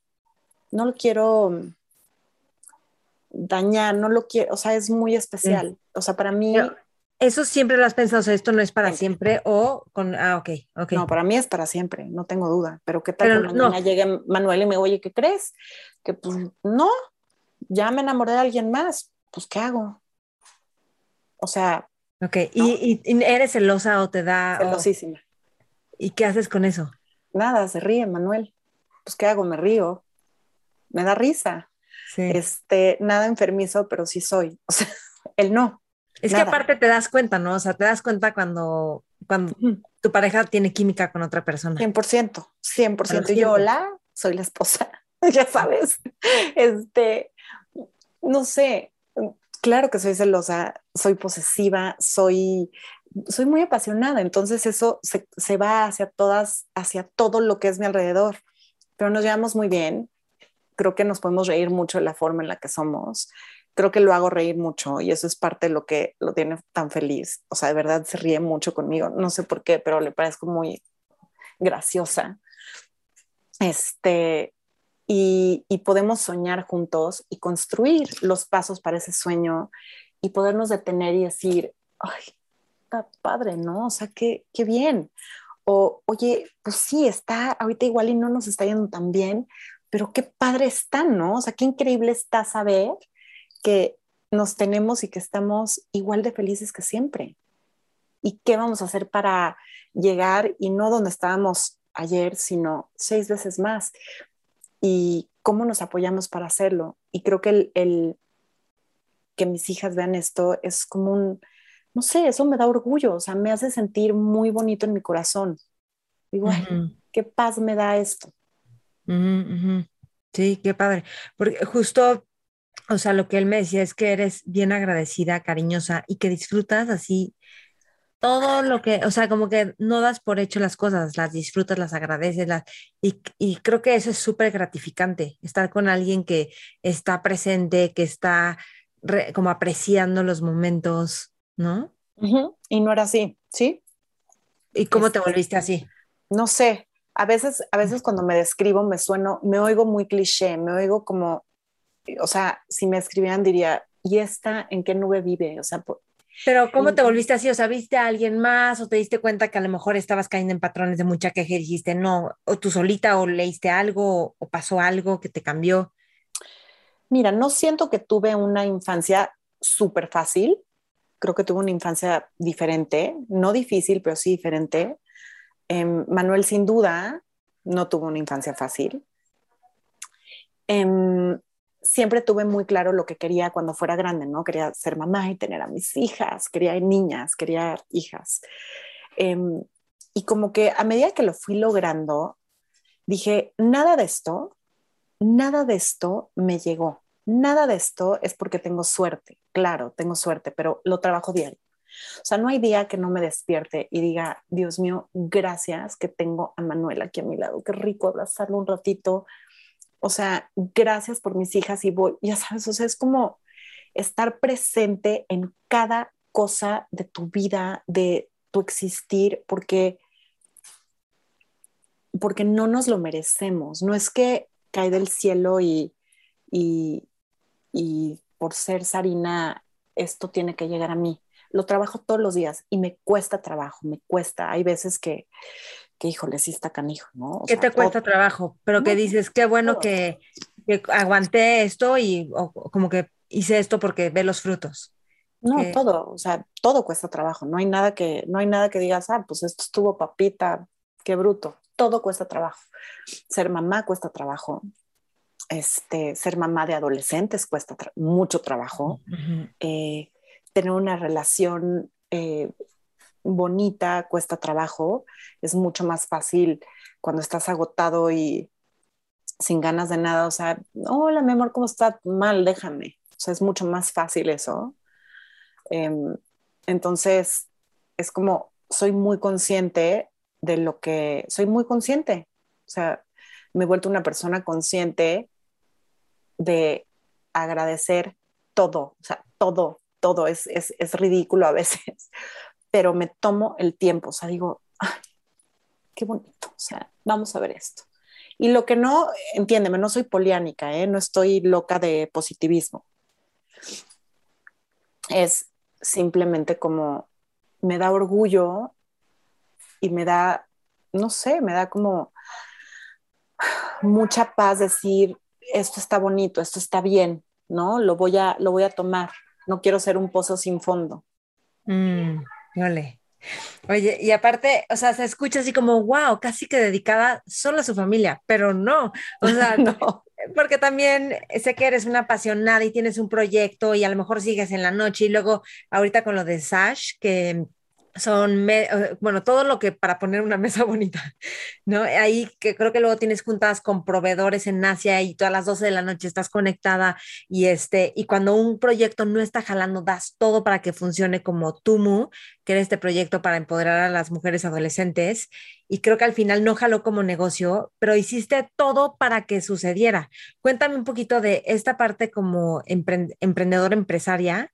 no lo quiero dañar, no lo quiero, o sea, es muy especial. O sea, para mí... Eso siempre lo has pensado, o sea, esto no es para siempre o con, ah, ok, ok. No, para mí es para siempre, no tengo duda, pero qué tal que mañana llegue Manuel y me oye, ¿qué crees? Que pues no, ya me enamoré de alguien más, pues ¿qué hago? O sea. Ok, ¿Y, eres celosa o te da? Celosísima. ¿Y qué haces con eso? Nada, se ríe Manuel. Pues ¿qué hago? Me río. Me da risa. Sí. Este, nada enfermizo, pero sí soy. O sea, (laughs) él no. Es que aparte te das cuenta, ¿no? O sea, te das cuenta cuando, cuando tu pareja tiene química con otra persona. 100%, 100%. Y yo, hola, soy la esposa, (laughs) ya sabes. Este, no sé, claro que soy celosa, soy posesiva, soy, soy muy apasionada, entonces eso se, se va hacia todas, hacia todo lo que es mi alrededor, pero nos llevamos muy bien, creo que nos podemos reír mucho de la forma en la que somos creo que lo hago reír mucho y eso es parte de lo que lo tiene tan feliz. O sea, de verdad se ríe mucho conmigo. No sé por qué, pero le parezco muy graciosa. Este, y, y podemos soñar juntos y construir los pasos para ese sueño y podernos detener y decir, ay, padre, ¿no? O sea, qué, qué bien. O, oye, pues sí, está ahorita igual y no nos está yendo tan bien, pero qué padre está, ¿no? O sea, qué increíble está saber que nos tenemos y que estamos igual de felices que siempre. ¿Y qué vamos a hacer para llegar y no donde estábamos ayer, sino seis veces más? ¿Y cómo nos apoyamos para hacerlo? Y creo que el, el que mis hijas vean esto es como un, no sé, eso me da orgullo, o sea, me hace sentir muy bonito en mi corazón. Digo, qué paz me da esto. Sí, qué padre. Porque justo, o sea, lo que él me decía es que eres bien agradecida, cariñosa y que disfrutas así todo lo que, o sea, como que no das por hecho las cosas, las disfrutas, las agradeces, las, y, y creo que eso es súper gratificante, estar con alguien que está presente, que está como apreciando los momentos, ¿no? Y no era así, ¿sí? ¿Y cómo te este, volviste así? No sé, a veces, a veces cuando me describo me sueno, me oigo muy cliché, me oigo como, o sea, si me escribieran diría, ¿y esta en qué nube vive? O sea, pero ¿cómo te volviste así? O sea, ¿viste a alguien más o te diste cuenta que a lo mejor estabas cayendo en patrones de mucha queja y dijiste, no, o tú solita o leíste algo o pasó algo que te cambió? Mira, no siento que tuve una infancia súper fácil. Creo que tuve una infancia diferente, no difícil, pero sí diferente. Em, Manuel, sin duda, no tuvo una infancia fácil. Em, siempre tuve muy claro lo que quería cuando fuera grande, ¿no? Quería ser mamá y tener a mis hijas, quería niñas, quería hijas. Em, y como que a medida que lo fui logrando, dije, nada de esto nada de esto me llegó. Nada de esto es porque tengo suerte. Claro, tengo suerte, pero lo trabajo diario. O sea, no hay día que no me despierte y diga, Dios mío, gracias que tengo a Manuel aquí a mi lado. Qué rico abrazarlo un ratito. O sea, gracias por mis hijas y voy, ya sabes, o sea, es como estar presente en cada cosa de tu vida, de tu existir, porque porque no nos lo merecemos. No es que cae del cielo y, y, por ser Sarina, esto tiene que llegar a mí. Lo trabajo todos los días y me cuesta trabajo, me cuesta. Hay veces que, que híjole, sí está canijo, ¿no? ¿Qué te cuesta trabajo? Pero que dices, qué bueno que, aguanté esto y como que hice esto porque ve los frutos. No, todo, o sea, todo cuesta trabajo. No hay nada que, no hay nada que digas, ah, pues esto estuvo papita, qué bruto todo cuesta trabajo. Ser mamá cuesta trabajo. Este, ser mamá de adolescentes cuesta mucho trabajo. Eh, tener una relación eh, bonita cuesta trabajo. Es mucho más fácil cuando estás agotado y sin ganas de nada. O sea, hola, mi amor, ¿cómo estás? Mal, déjame. O sea, es mucho más fácil eso. Em, entonces, es como, soy muy consciente de lo que soy muy consciente. O sea, me he vuelto una persona consciente de agradecer todo, o sea, todo, todo es, es, es ridículo a veces, (laughs) pero me tomo el tiempo, o sea, digo, ay, qué bonito, o sea, vamos a ver esto. Y lo que no, entiéndeme, no soy poliánica, ¿eh? no estoy loca de positivismo. Es simplemente como me da orgullo y me da, no sé, me da como mucha paz decir, esto está bonito, esto está bien, ¿no? Lo voy a, lo voy a tomar. No quiero ser un pozo sin fondo. Mm, vale. Oye, y aparte, o sea, se escucha así como, wow, casi que dedicada solo a su familia, pero no, o sea, (laughs) no. Porque también sé que eres una apasionada y tienes un proyecto y a lo mejor sigues en la noche y luego ahorita con lo de Sash, que son, eh, bueno, todo lo que para poner una (laughs) mesa bonita, ¿no? Ahí que creo que luego tienes juntas con proveedores en Asia y todas las 12 de la noche estás conectada y este, y cuando un proyecto no está jalando, das todo para que funcione como Tumu, que era este proyecto para empoderar a las mujeres adolescentes, y creo que al final no jaló como negocio, pero hiciste todo para que sucediera. Cuéntame un poquito de esta parte como emprendedor empresaria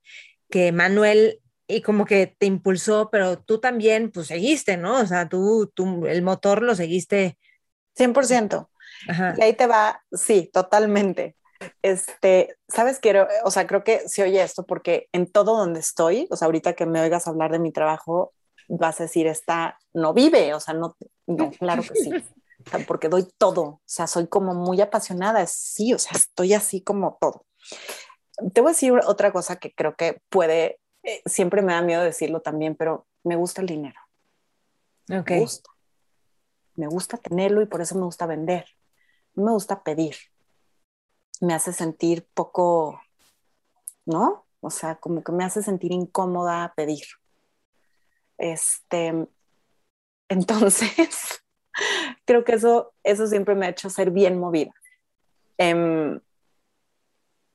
que Manuel y como que te impulsó, pero tú también, pues seguiste, ¿no? O sea, tú, tú el motor lo seguiste. 100%. Ajá. Y ahí te va, sí, totalmente. Este, sabes, quiero, o sea, creo que si oye esto porque en todo donde estoy, o sea, ahorita que me oigas hablar de mi trabajo, vas a decir, esta no vive, o sea, no, no, claro que sí, porque doy todo, o sea, soy como muy apasionada, sí, o sea, estoy así como todo. Te voy a decir otra cosa que creo que puede eh, siempre me da miedo decirlo también, pero me gusta el dinero. Okay. Me gusta. Me gusta tenerlo y por eso me gusta vender. me gusta pedir. Me hace sentir poco, ¿no? O sea, como que me hace sentir incómoda pedir. Este, (laughs) entonces, (laughs) creo que eso, eso siempre me ha hecho ser bien movida. Em,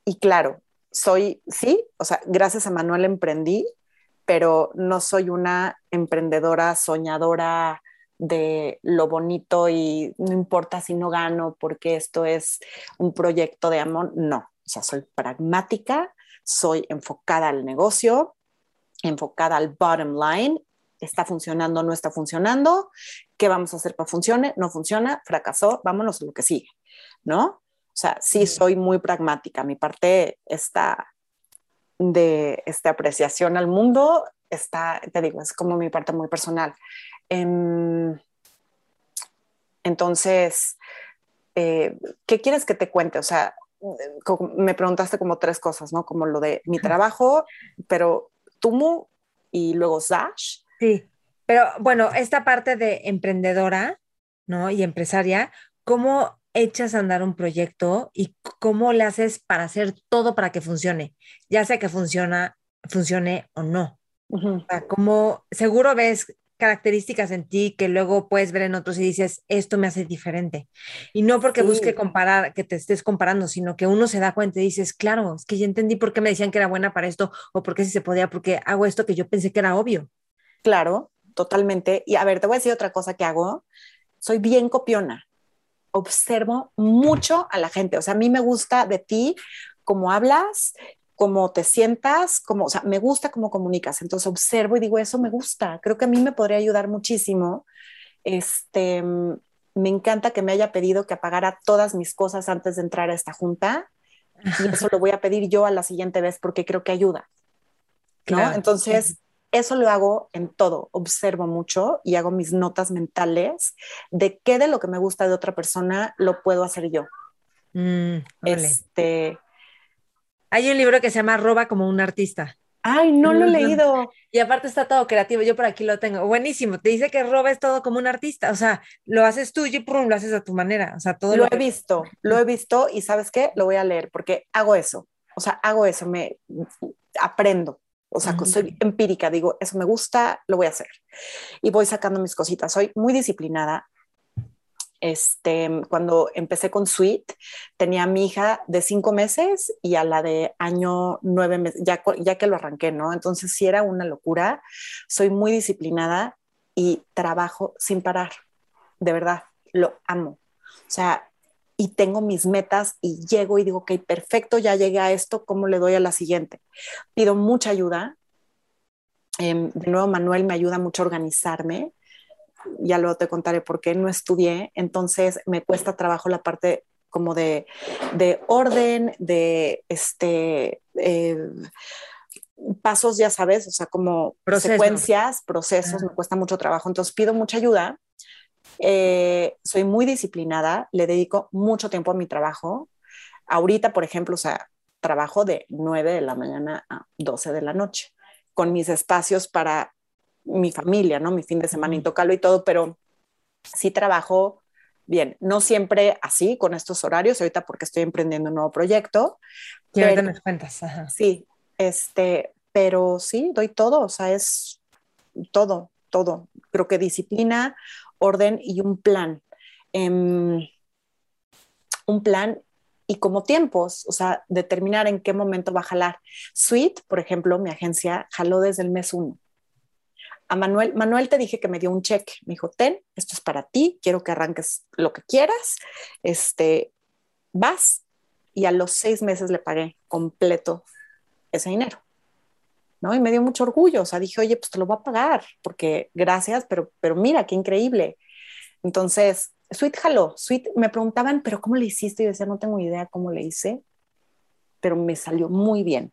y claro, soy, sí, o sea, gracias a Manuel emprendí, pero no soy una emprendedora soñadora de lo bonito y no importa si no gano porque esto es un proyecto de amor, no, o sea, soy pragmática, soy enfocada al negocio, enfocada al bottom line, está funcionando, no está funcionando, qué vamos a hacer para funcione, no funciona, fracasó, vámonos a lo que sigue, ¿no? O sea, sí soy muy pragmática. Mi parte está de esta apreciación al mundo está, te digo, es como mi parte muy personal. Em, entonces, eh, ¿qué quieres que te cuente? O sea, me preguntaste como tres cosas, ¿no? Como lo de mi trabajo, pero Tumu y luego Zash. Sí, pero bueno, esta parte de emprendedora, ¿no? Y empresaria, ¿cómo echas a andar un proyecto y cómo le haces para hacer todo para que funcione, ya sea que funciona, funcione o no. o sea, como seguro ves características en ti que luego puedes ver en otros y dices, esto me hace diferente. Y no porque busque comparar, que te estés comparando, sino que uno se da cuenta y dices, claro, es que ya entendí por qué me decían que era buena para esto o por qué si se podía, porque hago esto que yo pensé que era obvio. Claro, totalmente. Y a ver, te voy a decir otra cosa que hago. Soy bien copiona observo mucho a la gente. O sea, a mí me gusta de ti cómo hablas, cómo te sientas, cómo, o sea, me gusta cómo comunicas. Entonces observo y digo, eso me gusta. Creo que a mí me podría ayudar muchísimo. Este, me encanta que me haya pedido que apagara todas mis cosas antes de entrar a esta junta. Y eso (laughs) lo voy a pedir yo a la siguiente vez porque creo que ayuda. ¿no? Entonces, eso lo hago en todo, observo mucho y hago mis notas mentales de qué de lo que me gusta de otra persona lo puedo hacer yo. Mm, este... Hay un libro que se llama Roba como un artista. Ay, no lo he leído. Y aparte está todo creativo, yo por aquí lo tengo. Buenísimo, te dice que robes todo como un artista, o sea, lo haces tú y lo haces a tu manera, o sea, todo lo, he visto, lo he visto y sabes qué, lo voy a leer porque hago eso, o sea, hago eso, me aprendo. O sea, soy empírica, digo, eso me gusta, lo voy a hacer. Y voy sacando mis cositas. Soy muy disciplinada. Este, cuando empecé con Sweet, tenía a mi hija de cinco meses y a la de año nueve meses, ya, ya que lo arranqué, ¿no? Entonces, sí era una locura. Soy muy disciplinada y trabajo sin parar. De verdad, lo amo. O sea, y tengo mis metas y llego y digo, ok, perfecto, ya llegué a esto, ¿cómo le doy a la siguiente? Pido mucha ayuda. Em, de nuevo, Manuel me ayuda mucho a organizarme. Ya luego te contaré por qué no estudié, entonces me cuesta trabajo la parte como de, de orden, de este... Eh, pasos, ya sabes, o sea, como secuencias, procesos, me cuesta mucho trabajo. Entonces pido mucha ayuda eh, soy muy disciplinada, le dedico mucho tiempo a mi trabajo. Ahorita, por ejemplo, o sea, trabajo de 9 de la mañana a 12 de la noche, con mis espacios para mi familia, ¿no? Mi fin de semana intocalo y todo, pero sí trabajo bien, no siempre así, con estos horarios, ahorita porque estoy emprendiendo un nuevo proyecto. Ya me cuentas. Sí, este, pero sí, doy todo, o sea, es todo, todo. Creo que disciplina, orden y un plan. Em, un plan y como tiempos, o sea, determinar en qué momento va a jalar. Suite, por ejemplo, mi agencia jaló desde el mes uno. A Manuel, Manuel te dije que me dio un cheque, me dijo, ten, esto es para ti, quiero que arranques lo que quieras, este, vas, y a los seis meses le pagué completo ese dinero. ¿No? Y me dio mucho orgullo, o sea, dije, oye, pues te lo voy a pagar, porque gracias, pero, pero mira, qué increíble. Entonces, Sweet jaló, Sweet me preguntaban, pero ¿cómo le hiciste? Y decía, no tengo idea cómo le hice, pero me salió muy bien.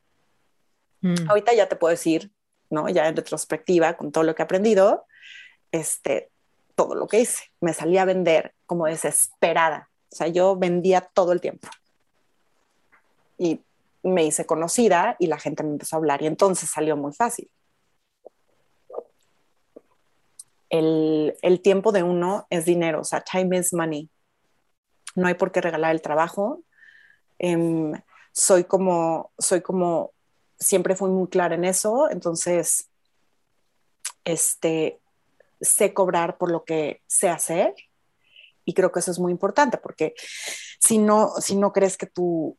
Mm. Ahorita ya te puedo decir, ¿no? Ya en retrospectiva, con todo lo que he aprendido, este, todo lo que hice. Me salí a vender como desesperada. O sea, yo vendía todo el tiempo. Y me hice conocida y la gente me empezó a hablar y entonces salió muy fácil. El, el, tiempo de uno es dinero, o sea, time is money. No hay por qué regalar el trabajo. Em, soy como, soy como, siempre fui muy clara en eso, entonces, este, sé cobrar por lo que sé hacer y creo que eso es muy importante porque si no, si no crees que tu,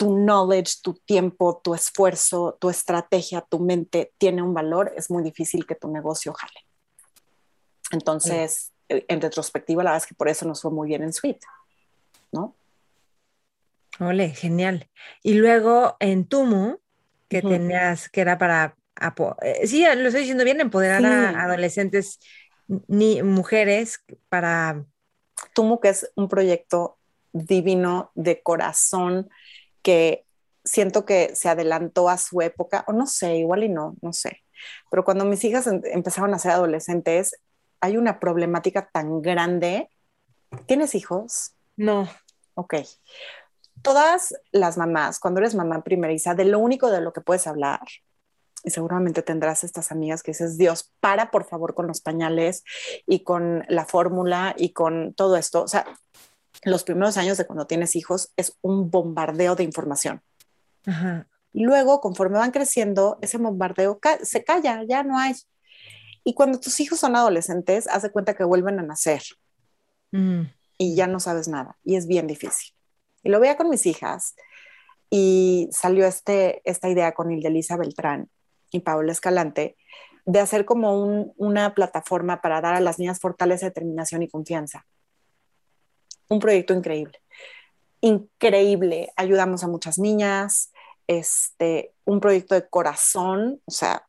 tu knowledge, tu tiempo, tu esfuerzo, tu estrategia, tu mente tiene un valor, es muy difícil que tu negocio jale. Entonces, en retrospectiva, la verdad es que por eso nos fue muy bien en Suite, ¿no? Ole, genial. Y luego en Tumu, que tenías, que era para, eh, sí, lo estoy diciendo bien, empoderar a adolescentes ni mujeres para... Tumu, que es un proyecto divino de corazón, que siento que se adelantó a su época, o no sé, igual y no, no sé. Pero cuando mis hijas empezaron a ser adolescentes, hay una problemática tan grande. ¿Tienes hijos? No. Ok. Todas las mamás, cuando eres mamá primeriza, de lo único de lo que puedes hablar, y seguramente tendrás estas amigas que dices, Dios, para por favor con los pañales y con la fórmula y con todo esto. O sea, los primeros años de cuando tienes hijos es un bombardeo de información. Luego, conforme van creciendo, ese bombardeo se calla, ya no hay. Y cuando tus hijos son adolescentes, haz de cuenta que vuelven a nacer mm. y ya no sabes nada. Y es bien difícil. Y lo veía con mis hijas y salió este, esta idea con Hildelisa Beltrán y Paola Escalante de hacer como una plataforma para dar a las niñas fortaleza, determinación y confianza un proyecto increíble. Increíble. Ayudamos a muchas niñas, este, un proyecto de corazón, o sea,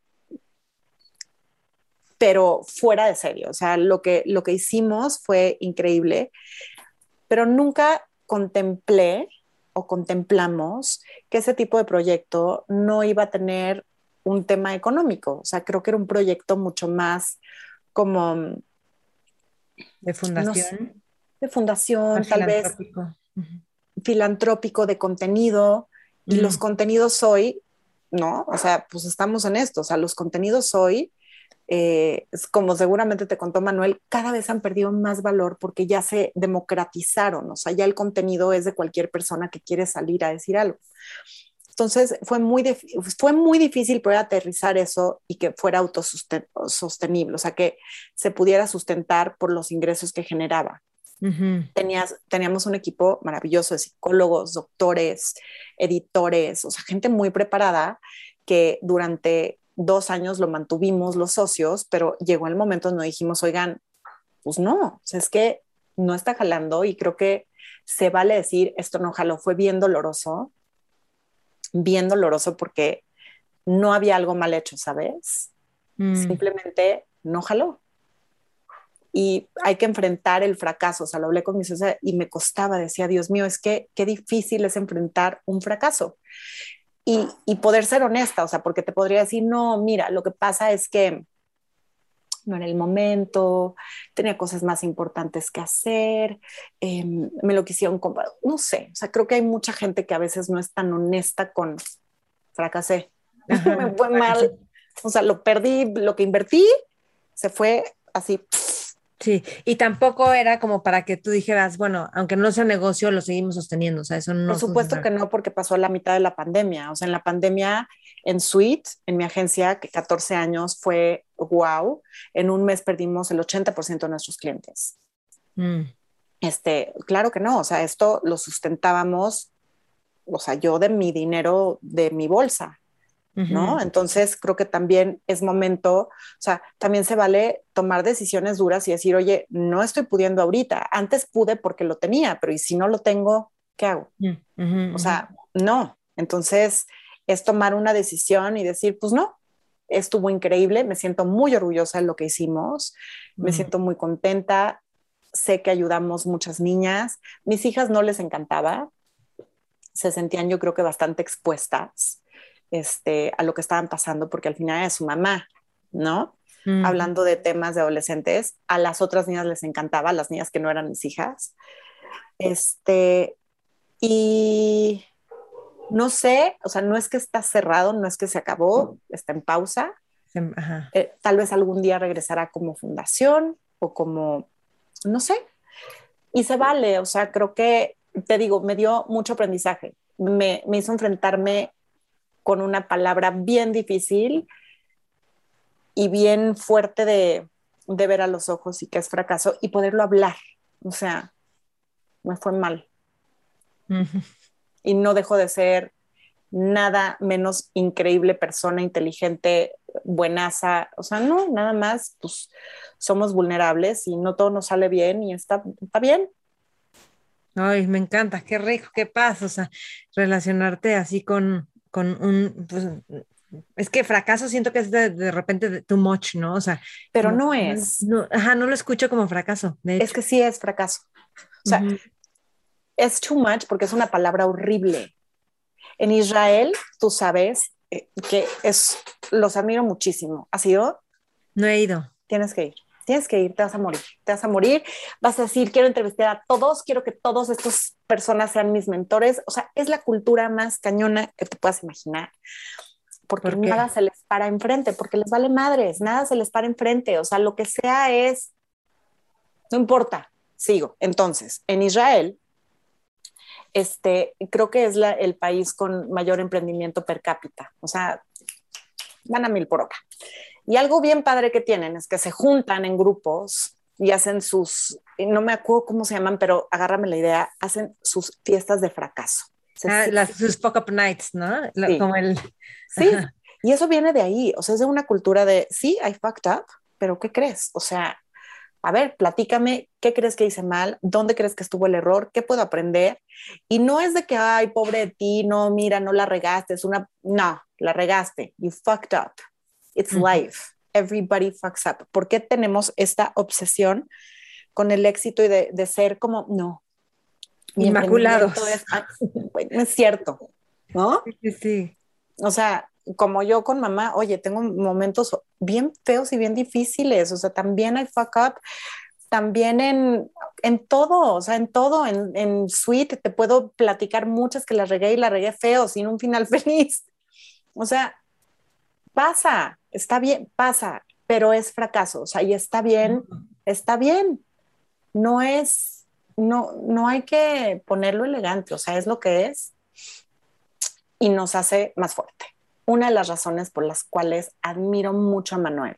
pero fuera de serio. O sea, lo que, lo que hicimos fue increíble, pero nunca contemplé o contemplamos que ese tipo de proyecto no iba a tener un tema económico. O sea, creo que era un proyecto mucho más como... De fundación de fundación, tal vez filantrópico de contenido. Y los mm. contenidos hoy, ¿no? O sea, pues estamos en esto. O sea, los contenidos hoy, eh, como seguramente te contó Manuel, cada vez han perdido más valor porque ya se democratizaron. O sea, ya el contenido es de cualquier persona que quiere salir a decir algo. Entonces fue muy, fue muy difícil poder aterrizar eso y que fuera autosostenible, o sea, que se pudiera sustentar por los ingresos que generaba. Tenías, teníamos un equipo maravilloso de psicólogos, doctores, editores, o sea, gente muy preparada que durante dos años lo mantuvimos los socios, pero llegó el momento donde dijimos, oigan, pues no, o sea, es que no está jalando y creo que se vale decir, esto no jaló, fue bien doloroso, bien doloroso porque no había algo mal hecho, ¿sabes? Mm. Simplemente no jaló y hay que enfrentar el fracaso. O sea, lo hablé con mi socia y me costaba, decía, Dios mío, es que qué difícil es enfrentar un fracaso. Y, y, poder ser honesta, o sea, porque te podría decir, no, mira, lo que pasa es que no era el momento, tenía cosas más importantes que hacer, em, me lo quisieron comprar, no sé, o sea, creo que hay mucha gente que a veces no es tan honesta con fracasé, (laughs) me fue mal, o sea, lo perdí, lo que invertí se fue así Sí, y tampoco era como para que tú dijeras, bueno, aunque no sea negocio, lo seguimos sosteniendo, o sea, eso no. Por supuesto que no, porque pasó la mitad de la pandemia, o sea, en la pandemia, en Suite, en mi agencia, que 14 años fue wow, en un mes perdimos el 80% de nuestros clientes. Mm. Este, claro que no, o sea, esto lo sustentábamos, o sea, yo de mi dinero, de mi bolsa, ¿no? Entonces creo que también es momento, o sea, también se vale tomar decisiones duras y decir, oye, no estoy pudiendo ahorita, antes pude porque lo tenía, pero ¿y si no lo tengo, qué hago? Mm, o sea, no. Entonces es tomar una decisión y decir, pues no, estuvo increíble, me siento muy orgullosa de lo que hicimos, me siento muy contenta, sé que ayudamos muchas niñas, mis hijas no les encantaba, se sentían yo creo que bastante expuestas este, a lo que estaban pasando, porque al final era su mamá, ¿no? Hablando de temas de adolescentes, a las otras niñas les encantaba, las niñas que no eran mis hijas. Este, y no sé, o sea, no es que está cerrado, no es que se acabó, está en pausa. Eh, tal vez algún día regresará como fundación o como, no sé. Y se vale, o sea, creo que, te digo, me dio mucho aprendizaje. Me, me hizo enfrentarme con una palabra bien difícil y bien fuerte de, ver a los ojos y que es fracaso y poderlo hablar. O sea, me fue mal. Y no dejo de ser nada menos increíble persona, inteligente, buenaza. O sea, no, nada más, pues somos vulnerables y no todo nos sale bien y está, está bien. Ay, me encanta, qué rico, qué pasa, o sea, relacionarte así con, con un, pues, es que fracaso siento que es de, repente too much, ¿no? O sea, pero no, es. No, ajá, no lo escucho como fracaso. es que sí es fracaso. O sea, es too much porque es una palabra horrible. En Israel, tú sabes eh, que es, los admiro muchísimo. ¿Has ido? No he ido. Tienes que ir tienes que ir, te vas a morir, te vas a morir, vas a decir, quiero entrevistar a todos, quiero que todas estas personas sean mis mentores, o sea, es la cultura más cañona que te puedas imaginar, porque nada se les para enfrente, porque les vale madres, nada se les para enfrente, o sea, lo que sea es, no importa, sigo. Entonces, en Israel, este, creo que es la, el país con mayor emprendimiento per cápita, o sea, van a mil por hora. Y algo bien padre que tienen es que se juntan en grupos y hacen sus, no me acuerdo cómo se llaman, pero agárrame la idea, hacen sus fiestas de fracaso. Ah, las, sus fuck-up nights, ¿no? Sí. Como el... sí, y eso viene de ahí, o sea, es de una cultura de, sí, I fucked up, pero ¿qué crees? O sea, a ver, platícame, ¿qué crees que hice mal? ¿Dónde crees que estuvo el error? ¿Qué puedo aprender? Y no es de que, ay, pobre de ti, no, mira, no la regaste, es una, no, la regaste, you fucked up. It's life. Everybody fucks up. ¿Por qué tenemos esta obsesión con el éxito y de, ser como, no? Inmaculados. Es, ah, es cierto, ¿no? Sí, sí. O sea, como yo con mamá, oye, tengo momentos bien feos y bien difíciles, o sea, también hay fuck up, también en, en todo, o sea, en todo, en, en suite, te puedo platicar muchas que las regué y la regué feo, sin un final (laughs) feliz. O sea, pasa, está bien, pasa, pero es fracaso, o sea, y está bien, está bien. No es, no, no hay que ponerlo elegante, o sea, es lo que es y nos hace más fuerte. Una de las razones por las cuales admiro mucho a Manuel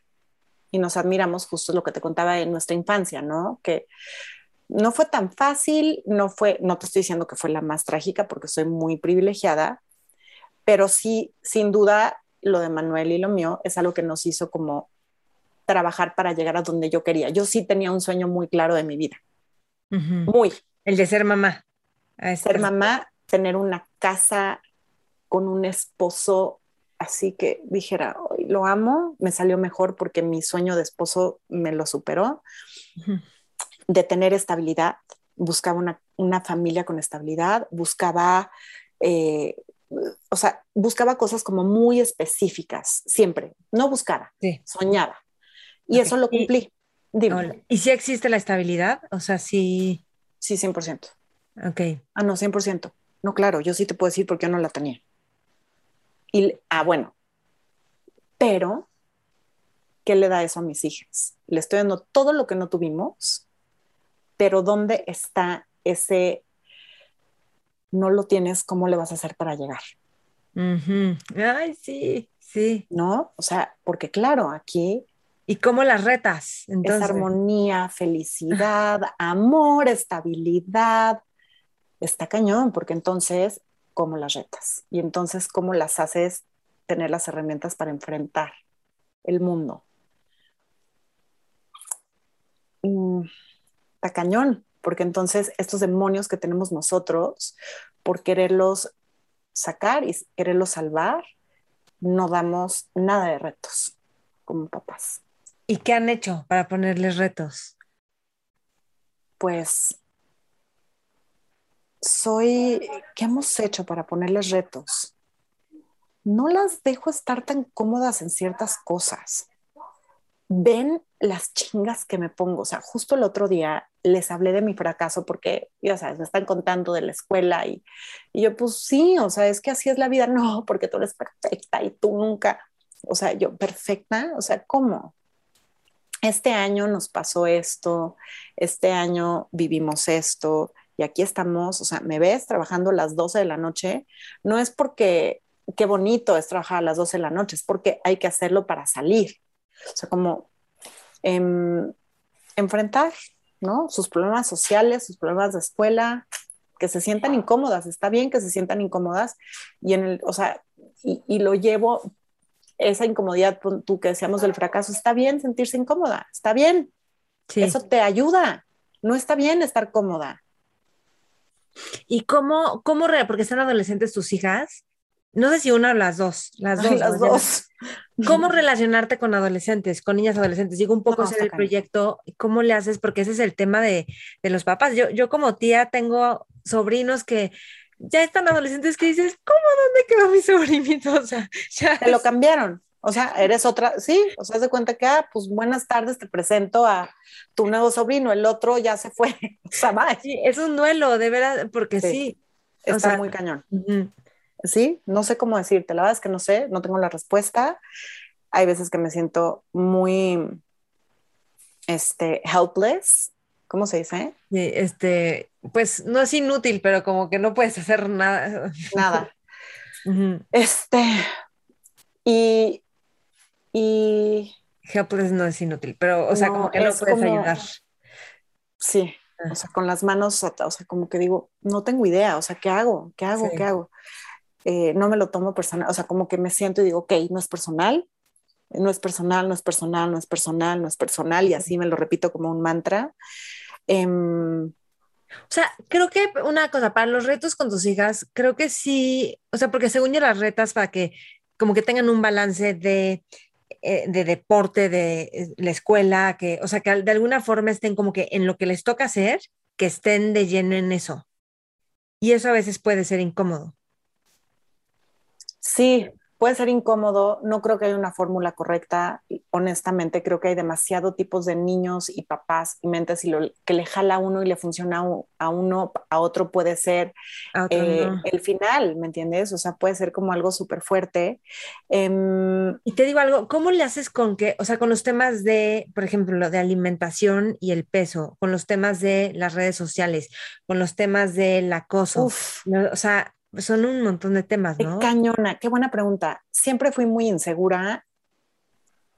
y nos admiramos justo lo que te contaba en nuestra infancia, ¿no? Que no fue tan fácil, no fue, no te estoy diciendo que fue la más trágica porque soy muy privilegiada, pero sí, sin duda, lo de Manuel y lo mío es algo que nos hizo como trabajar para llegar a donde yo quería. Yo sí tenía un sueño muy claro de mi vida. Muy. El de ser mamá. Ser mamá, tener una casa con un esposo así que dijera, hoy lo amo, me salió mejor porque mi sueño de esposo me lo superó. De tener estabilidad, buscaba una, una familia con estabilidad, buscaba eh, o sea, buscaba cosas como muy específicas, siempre. No buscaba, soñaba. Y eso lo cumplí. Dime. ¿Y si existe la estabilidad? O sea, sí. Sí, 100%. Ok. Ah, no, 100%. No, claro, yo sí te puedo decir porque yo no la tenía. Y, ah, bueno. Pero ¿qué le da eso a mis hijas? Le estoy dando todo lo que no tuvimos, pero ¿dónde está ese no lo tienes, ¿cómo le vas a hacer para llegar? Ay, sí, sí. ¿No? O sea, porque claro, aquí... ¿Y cómo las retas? Entonces? Es armonía, felicidad, (laughs) amor, estabilidad. Está cañón, porque entonces, ¿cómo las retas? Y entonces, ¿cómo las haces tener las herramientas para enfrentar el mundo? Mm, está cañón, porque entonces estos demonios que tenemos nosotros, por quererlos sacar y quererlos salvar, no damos nada de retos como papás. ¿Y qué han hecho para ponerles retos? Pues soy, ¿qué hemos hecho para ponerles retos? No las dejo estar tan cómodas en ciertas cosas. Ven las chingas que me pongo. O sea, justo el otro día les hablé de mi fracaso porque, ya sabes, me están contando de la escuela y, y, yo, pues sí, o sea, es que así es la vida. (laughs) No, porque tú eres perfecta y tú nunca, o sea, yo, perfecta, o sea, ¿cómo? Este año nos pasó esto, este año vivimos esto y aquí estamos, o sea, me ves trabajando a las 12 de la noche, no es porque qué bonito es trabajar a las 12 de la noche, es porque hay que hacerlo para salir. O sea, como em, enfrentar ¿no? Sus problemas sociales, sus problemas de escuela, que se sientan incómodas, está bien que se sientan incómodas y en el, o sea, y, lo llevo, esa incomodidad, tú que decíamos del fracaso, está bien sentirse incómoda, está bien, eso te ayuda, no está bien estar cómoda. ¿Y cómo, cómo, porque están adolescentes tus hijas? No sé si una o las dos. Las dos. las dos. ¿Cómo relacionarte con adolescentes, con niñas adolescentes? Digo un poco sobre el proyecto, ¿cómo le haces? Porque ese es el tema de, de, los papás. Yo, yo como tía tengo sobrinos que ya están adolescentes que dices, ¿cómo dónde quedó mi sobrinito? (laughs) O sea, ya te lo cambiaron. O sea, eres otra, sí, o sea, de cuenta que, ah, pues buenas tardes, te presento a tu nuevo sobrino, el otro ya se fue, (laughs) o sea, Sí, es un duelo, de verdad, porque sí. está muy cañón. ¿Sí? No sé cómo decirte, la verdad es que no sé, no tengo la respuesta. Hay veces que me siento muy, este, helpless, ¿cómo se dice? Sí, este, pues no es inútil, pero como que no puedes hacer nada. Nada. (laughs) Este, y, y... Helpless no es inútil, pero, o sea, como que no puedes ayudar. Sí, ah. o sea, con las manos, o sea, como que digo, no tengo idea, o sea, ¿qué hago? ¿Qué hago? ¿Qué hago? Eh, no me lo tomo personal, o sea, como que me siento y digo, ok, no es personal, no es personal, no es personal, no es personal, no es personal, y así me lo repito como un mantra. Em, o sea, creo que una cosa, para los retos con tus hijas, creo que sí, o sea, porque según yo las retas para que como que tengan un balance de, eh, de deporte, de eh, la escuela, que, o sea, que de alguna forma estén como que en lo que les toca hacer, que estén de lleno en eso. Y eso a veces puede ser incómodo. Sí, puede ser incómodo, no creo que haya una fórmula correcta, honestamente creo que hay demasiado tipos de niños y papás y mentes y lo que le jala a uno y le funciona a uno, a otro puede ser eh, el final, ¿me entiendes? O sea, puede ser como algo súper fuerte. Em, y te digo algo, ¿cómo le haces con que, o sea, con los temas de, por ejemplo, lo de alimentación y el peso, con los temas de las redes sociales, con los temas del acoso? o sea, son un montón de temas, ¿no? Qué cañona, qué buena pregunta. Siempre fui muy insegura.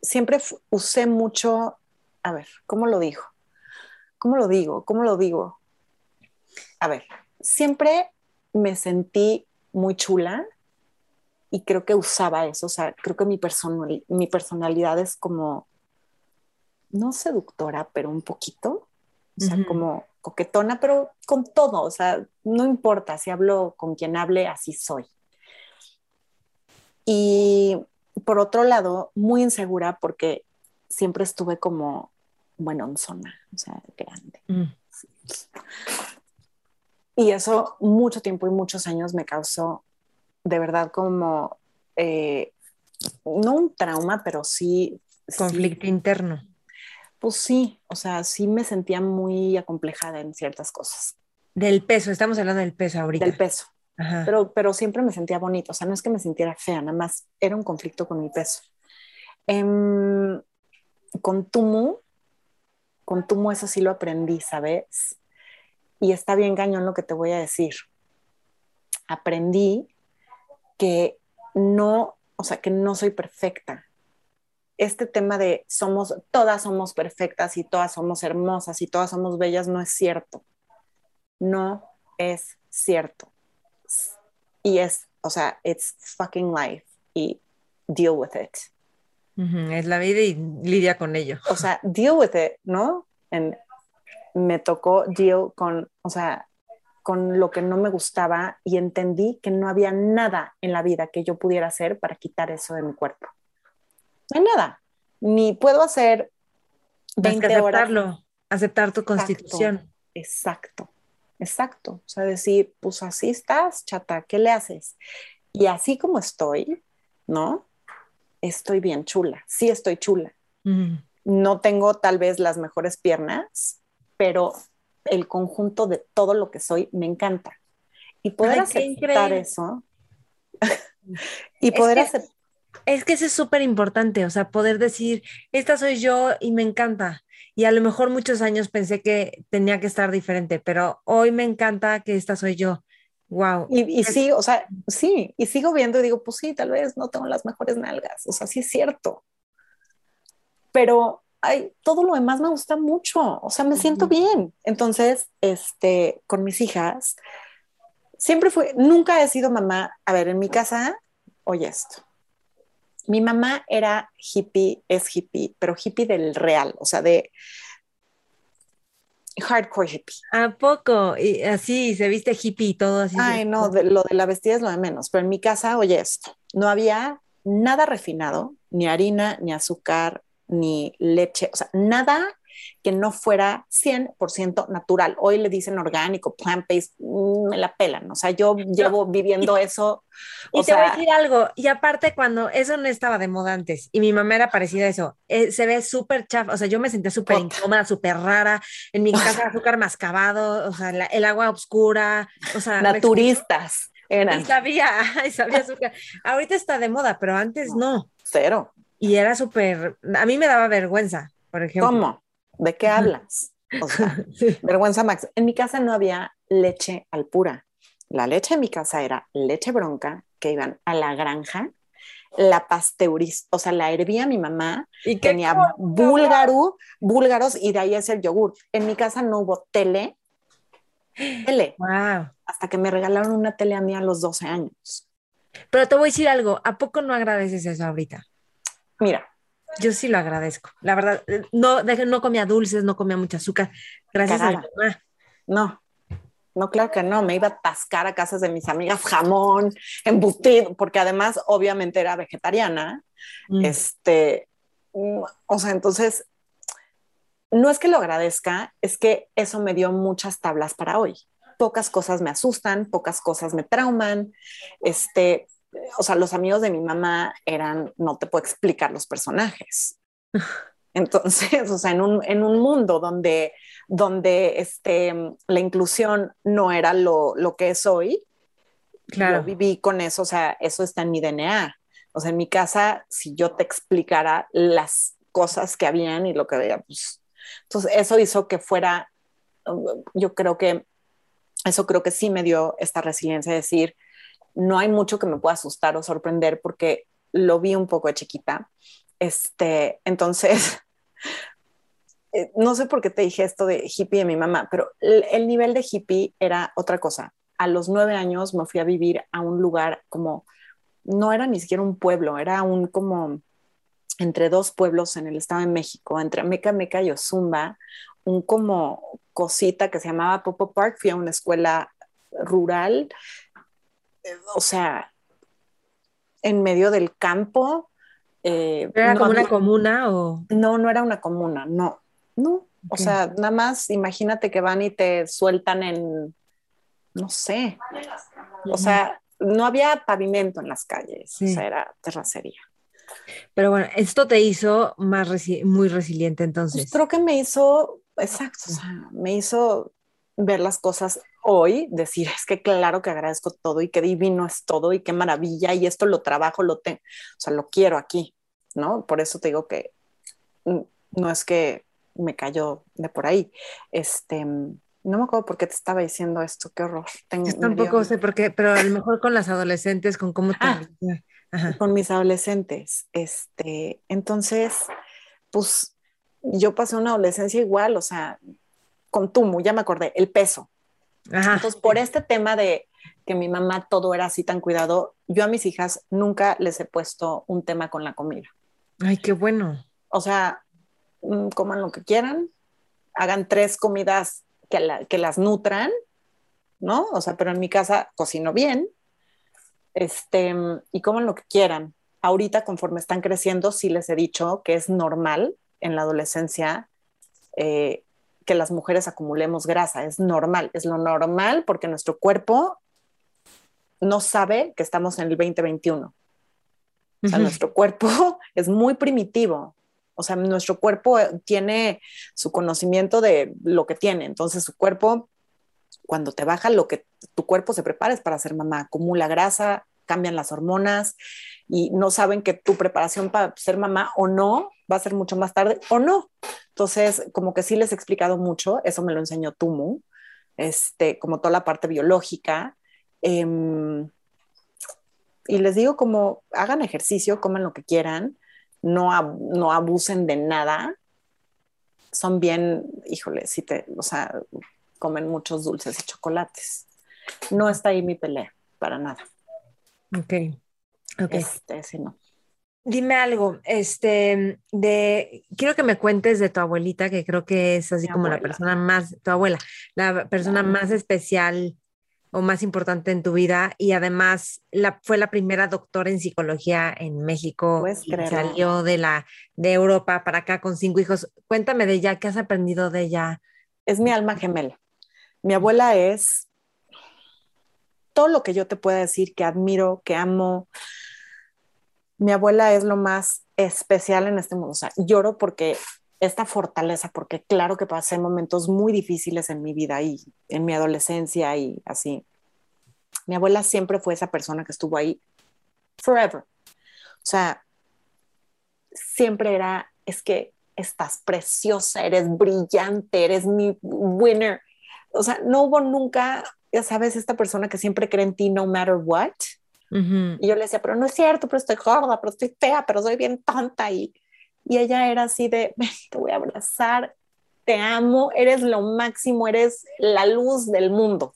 Siempre usé mucho, a ver, ¿cómo lo digo? ¿Cómo lo digo? ¿Cómo lo digo? A ver, siempre me sentí muy chula y creo que usaba eso. O sea, creo que mi, mi personalidad es como, no seductora, pero un poquito. O sea, como coquetona, pero con todo, o sea, no importa si hablo con quien hable, así soy. Y por otro lado, muy insegura porque siempre estuve como, bueno, en zona, o sea, grande. Mm. Y eso mucho tiempo y muchos años me causó de verdad como, eh, no un trauma, pero sí... Conflicto interno. Pues sí, o sea, sí me sentía muy acomplejada en ciertas cosas. Del peso, estamos hablando del peso ahorita. Del peso. Pero, pero siempre me sentía bonito, o sea, no es que me sintiera fea, nada más era un conflicto con mi peso. Em, con Tumu, con Tumu eso sí lo aprendí, ¿sabes? Y está bien cañón lo que te voy a decir. Aprendí que no, o sea, que no soy perfecta. Este tema de somos, todas somos perfectas y todas somos hermosas y todas somos bellas no es cierto. No es cierto. Y es, o sea, it's fucking life y deal with it. Es la vida y lidia con ello. O sea, deal with it, ¿no? En, me tocó deal con, o sea, con lo que no me gustaba y entendí que no había nada en la vida que yo pudiera hacer para quitar eso de mi cuerpo. No hay nada. Ni puedo hacer 20 aceptarlo, horas. Aceptar tu constitución. Exacto, exacto. O sea, decir, pues así estás, chata, ¿qué le haces? Y así como estoy, ¿no? Estoy bien chula, sí estoy chula. No tengo tal vez las mejores piernas, pero el conjunto de todo lo que soy me encanta. Y poder aceptar eso. (laughs) y poder aceptar. Es que eso es súper importante, o sea, poder decir, esta soy yo y me encanta. Y a lo mejor muchos años pensé que tenía que estar diferente, pero hoy me encanta que esta soy yo. Wow. Y, sí, o sea, sí, y sigo viendo y digo, pues sí, tal vez no tengo las mejores nalgas, o sea, sí es cierto. Pero ay, todo lo demás me gusta mucho, o sea, me siento bien. Entonces, este, con mis hijas, siempre fue, nunca he sido mamá. A ver, en mi casa, oye esto. Mi mamá era hippie, es hippie, pero hippie del real, o sea, de hardcore hippie. ¿A poco? Y así, se viste hippie y todo así. Ay, no, lo de la vestida es lo de menos, pero en mi casa, oye esto, no había nada refinado, ni harina, ni azúcar, ni leche, o sea, nada que no fuera 100% natural. Hoy le dicen orgánico, plant-based, mm, me la pelan. O sea, yo llevo viviendo eso. y te voy a decir algo, y aparte cuando eso no estaba de moda antes, y mi mamá era parecida a eso, eh, se ve súper chafa, o sea, yo me sentía súper incómoda, súper rara, en mi casa azúcar mascabado, o sea, el agua oscura, o sea... Naturistas. Eran. Y sabía, (laughs) y sabía azúcar. Ahorita está de moda, pero antes no. Cero. Y era súper, a mí me daba vergüenza, por ejemplo. ¿Cómo? ¿De qué hablas? O sea, (laughs) vergüenza max. En mi casa no había leche al pura. La leche en mi casa era leche bronca que iban a la granja, la pasteuriz, o sea, la hervía mi mamá, ¿Y tenía búlgaro, búlgaros y de ahí es el yogur. En mi casa no hubo tele, tele, wow. hasta que me regalaron una tele a mí a los 12 años. Pero te voy a decir algo, ¿a poco no agradeces eso ahorita? Mira. Yo sí lo agradezco. La verdad, eh, no, no comía dulces, no comía mucho azúcar. Gracias a mi mamá. No, no, claro que no. Me iba a atascar a casas de mis amigas jamón, embutido, porque además, obviamente, era vegetariana. Mm. Este, mm, o sea, entonces, no es que lo agradezca, es que eso me dio muchas tablas para hoy. Pocas cosas me asustan, pocas cosas me trauman. Este, o sea, los amigos de mi mamá eran, no te puedo explicar los personajes. (laughs) Entonces, o sea, en un, en un mundo donde, donde este, la inclusión no era lo, lo que es hoy, claro. yo viví con eso, o sea, eso está en mi DNA. O sea, en mi casa, si yo te explicara las cosas que habían y lo que veía, pues, entonces eso hizo que fuera, yo creo que, eso creo que sí me dio esta resiliencia de decir, no hay mucho que me pueda asustar o sorprender porque lo vi un poco de chiquita. Este, entonces, (laughs) eh, no sé por qué te dije esto de hippie de mi mamá, pero el, nivel de hippie era otra cosa. A los nueve años me fui a vivir a un lugar como, no era ni siquiera un pueblo, era un como entre dos pueblos en el estado de México, entre Meca, Meca y Ozumba, un como cosita que se llamaba Popo Park. Fui a una escuela rural o sea, en medio del campo. Eh, ¿Era como una comuna o...? No, no era una comuna, no, no. O sea, nada más imagínate que van y te sueltan en, no sé, o sea, no había pavimento en las calles, o sea, era terracería. Pero bueno, esto te hizo más muy resiliente entonces. Pues creo que me hizo, exacto, o sea, me hizo ver las cosas hoy, decir, es que claro que agradezco todo y qué divino es todo y qué maravilla y esto lo trabajo, lo tengo, o sea, lo quiero aquí, ¿no? Por eso te digo que no es que me cayó de por ahí. Este, no me acuerdo por qué te estaba diciendo esto, qué horror. Tengo, Yo tampoco sé por qué, pero a lo mejor con las adolescentes, con cómo te... Ah, con mis adolescentes. Este, entonces, pues yo pasé una adolescencia igual, o sea, con Tumu, ya me acordé, el peso. Entonces, por este tema de que mi mamá todo era así tan cuidado, yo a mis hijas nunca les he puesto un tema con la comida. Ay, qué bueno. O sea, mm, coman lo que quieran, hagan tres comidas que, que las nutran, ¿no? O sea, pero en mi casa cocino bien, este, y coman lo que quieran. Ahorita, conforme están creciendo, sí les he dicho que es normal en la adolescencia eh, que las mujeres acumulemos grasa, es normal, es lo normal porque nuestro cuerpo no sabe que estamos en el 2021. O sea, nuestro cuerpo (laughs) es muy primitivo. O sea, nuestro cuerpo tiene su conocimiento de lo que tiene. Entonces, su cuerpo, cuando te baja, lo que tu cuerpo se prepara es para ser mamá. Acumula grasa, cambian las hormonas y no saben que tu preparación para ser mamá o no va a ser mucho más tarde o no. Entonces, como que sí les he explicado mucho, eso me lo enseñó Tumu, este, como toda la parte biológica. Em, y les digo como hagan ejercicio, coman lo que quieran, no, no abusen de nada. Son bien, híjole, si te, o sea, comen muchos dulces y chocolates. No está ahí mi pelea, para nada. Ok. Ok. Este, no. Dime algo, este, de, quiero que me cuentes de tu abuelita, que creo que es así como la persona más, tu abuela, la persona más especial o más importante en tu vida y además la, fue la primera doctora en psicología en México. salió de la de Europa para acá con cinco hijos. Cuéntame de ella, ¿qué has aprendido de ella? Es mi alma gemela. Mi abuela es todo lo que yo te pueda decir que admiro, que amo, mi abuela es lo más especial en este mundo. O sea, lloro porque esta fortaleza, porque claro que pasé momentos muy difíciles en mi vida y en mi adolescencia y así. Mi abuela siempre fue esa persona que estuvo ahí forever. O sea, siempre era, es que estás preciosa, eres brillante, eres mi winner. O sea, no hubo nunca, ya sabes, esta persona que siempre cree en ti no matter what. Y yo le decía, pero no es cierto, pero estoy gorda, pero estoy fea, pero soy bien tonta. Y, y ella era así de, te voy a abrazar, te amo, eres lo máximo, eres la luz del mundo.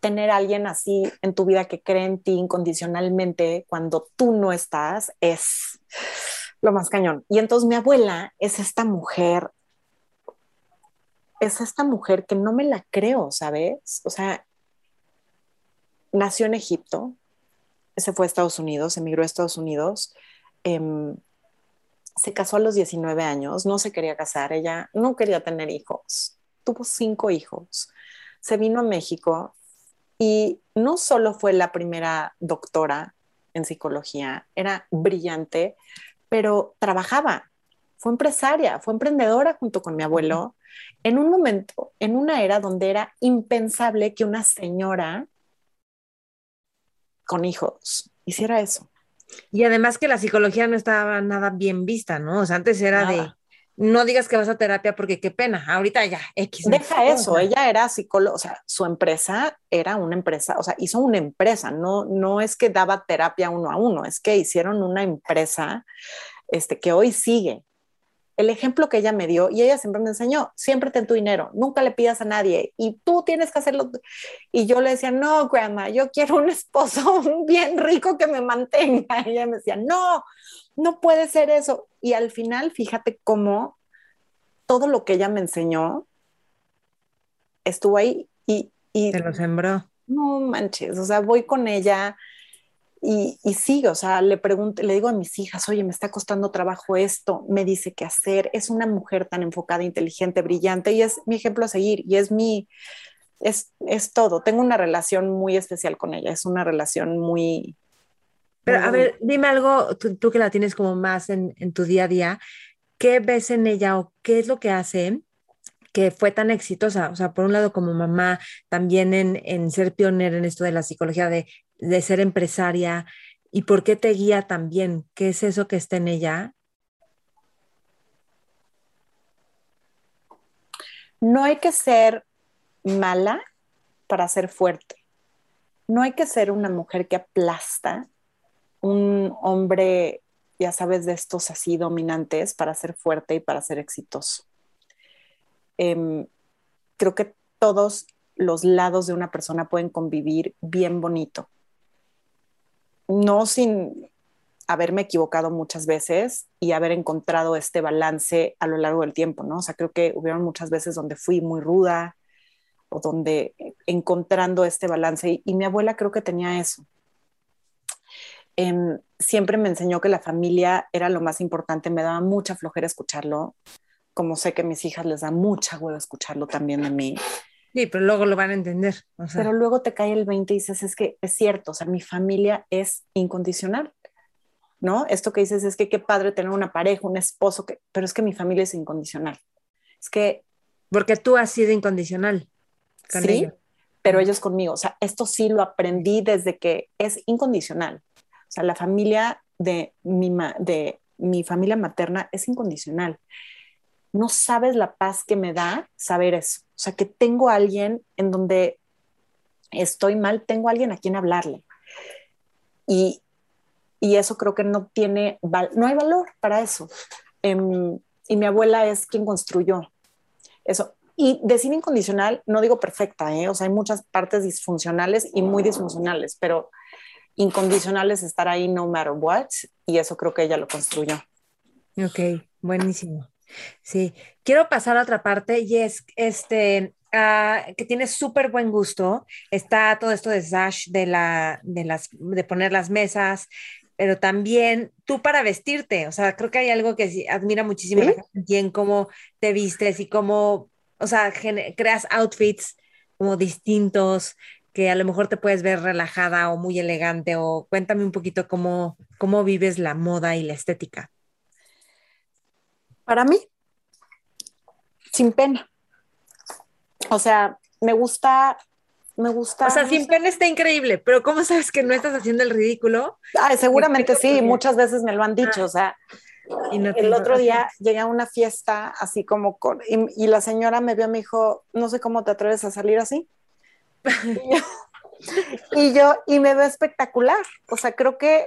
Tener a alguien así en tu vida que cree en ti incondicionalmente cuando tú no estás es lo más cañón. Y entonces mi abuela es esta mujer, es esta mujer que no me la creo, ¿sabes? O sea, nació en Egipto, se fue a Estados Unidos, emigró a Estados Unidos, em, se casó a los 19 años, no se quería casar, ella no quería tener hijos, tuvo cinco hijos, se vino a México y no solo fue la primera doctora en psicología, era brillante, pero trabajaba, fue empresaria, fue emprendedora junto con mi abuelo, en un momento, en una era donde era impensable que una señora con hijos hiciera eso. Y además que la psicología no estaba nada bien vista, ¿no? O sea, antes era de, no digas que vas a terapia porque qué pena, ahorita ya, X. Deja eso, ella era psicóloga, o sea, su empresa era una empresa, o sea, hizo una empresa, no, no es que daba terapia uno a uno, es que hicieron una empresa este, que hoy sigue, el ejemplo que ella me dio y ella siempre me enseñó, siempre ten tu dinero, nunca le pidas a nadie y tú tienes que hacerlo. Y yo le decía, no, grandma, yo quiero un esposo (laughs) bien rico que me mantenga. Y ella me decía, no, no puede ser eso. Y al final, fíjate cómo todo lo que ella me enseñó estuvo ahí y... y Te lo sembró. No manches, o sea, voy con ella y, y sigue, o sea, le pregunto, le digo a mis hijas, oye, me está costando trabajo esto, me dice qué hacer, es una mujer tan enfocada, inteligente, brillante y es mi ejemplo a seguir y es mi, es, es todo. Tengo una relación muy especial con ella, es una relación muy... Pero a ver, dime algo, tú, que la tienes como más en, en tu día a día, ¿qué ves en ella o qué es lo que hace? que fue tan exitosa, o sea, por un lado como mamá, también en, en ser pionera en esto de la psicología, de de ser empresaria y por qué te guía también, qué es eso que está en ella. No hay que ser mala para ser fuerte. No hay que ser una mujer que aplasta, un hombre, ya sabes, de estos así dominantes para ser fuerte y para ser exitoso. Em, creo que todos los lados de una persona pueden convivir bien bonito. No sin haberme equivocado muchas veces y haber encontrado este balance a lo largo del tiempo, ¿no? O sea, creo que hubieron muchas veces donde fui muy ruda o donde encontrando este balance y, mi abuela creo que tenía eso. Em, siempre me enseñó que la familia era lo más importante, me daba mucha flojera escucharlo, como sé que a mis hijas les da mucha hueva escucharlo también de mí. Sí, pero luego lo van a entender. Pero luego te cae el 20 y dices, es que es cierto, o sea, mi familia es incondicional. ¿no? Esto que dices es que qué padre tener una pareja, un esposo, que, pero es que mi familia es incondicional. Es que... Porque tú has sido incondicional. sí, pero ellos conmigo. O sea, esto sí lo aprendí desde que es incondicional. O sea, la familia de mi, de mi familia materna es incondicional. No sabes la paz que me da saber eso. O sea, que tengo a alguien en donde estoy mal, tengo a alguien a quien hablarle. Y, y eso creo que no tiene, no hay valor para eso. Em, y mi abuela es quien construyó eso. Y decir incondicional, no digo perfecta, ¿eh? o sea, hay muchas partes disfuncionales y muy disfuncionales, pero incondicionales estar ahí no matter what, y eso creo que ella lo construyó. Ok, buenísimo. Sí, quiero pasar a otra parte y es este, ah, que tiene súper buen gusto. Está todo esto de Sash, de, la, de, las, de poner las mesas, pero también tú para vestirte, o sea, creo que hay algo que admira muchísimo la gente en cómo te vistes y cómo, o sea, creas outfits como distintos, que a lo mejor te puedes ver relajada o muy elegante, o cuéntame un poquito cómo, cómo vives la moda y la estética. Para mí, sin pena. O sea, me gusta me gusta. O sea, sin pena está increíble, pero ¿cómo sabes que no estás haciendo el ridículo? Ay, seguramente sí, muchas veces me lo han dicho, o sea. Y el otro día llegué a una fiesta así como con, y, la señora me vio y me dijo, no sé cómo te atreves a salir así. (laughs) y, yo, y me veo espectacular. O sea, creo que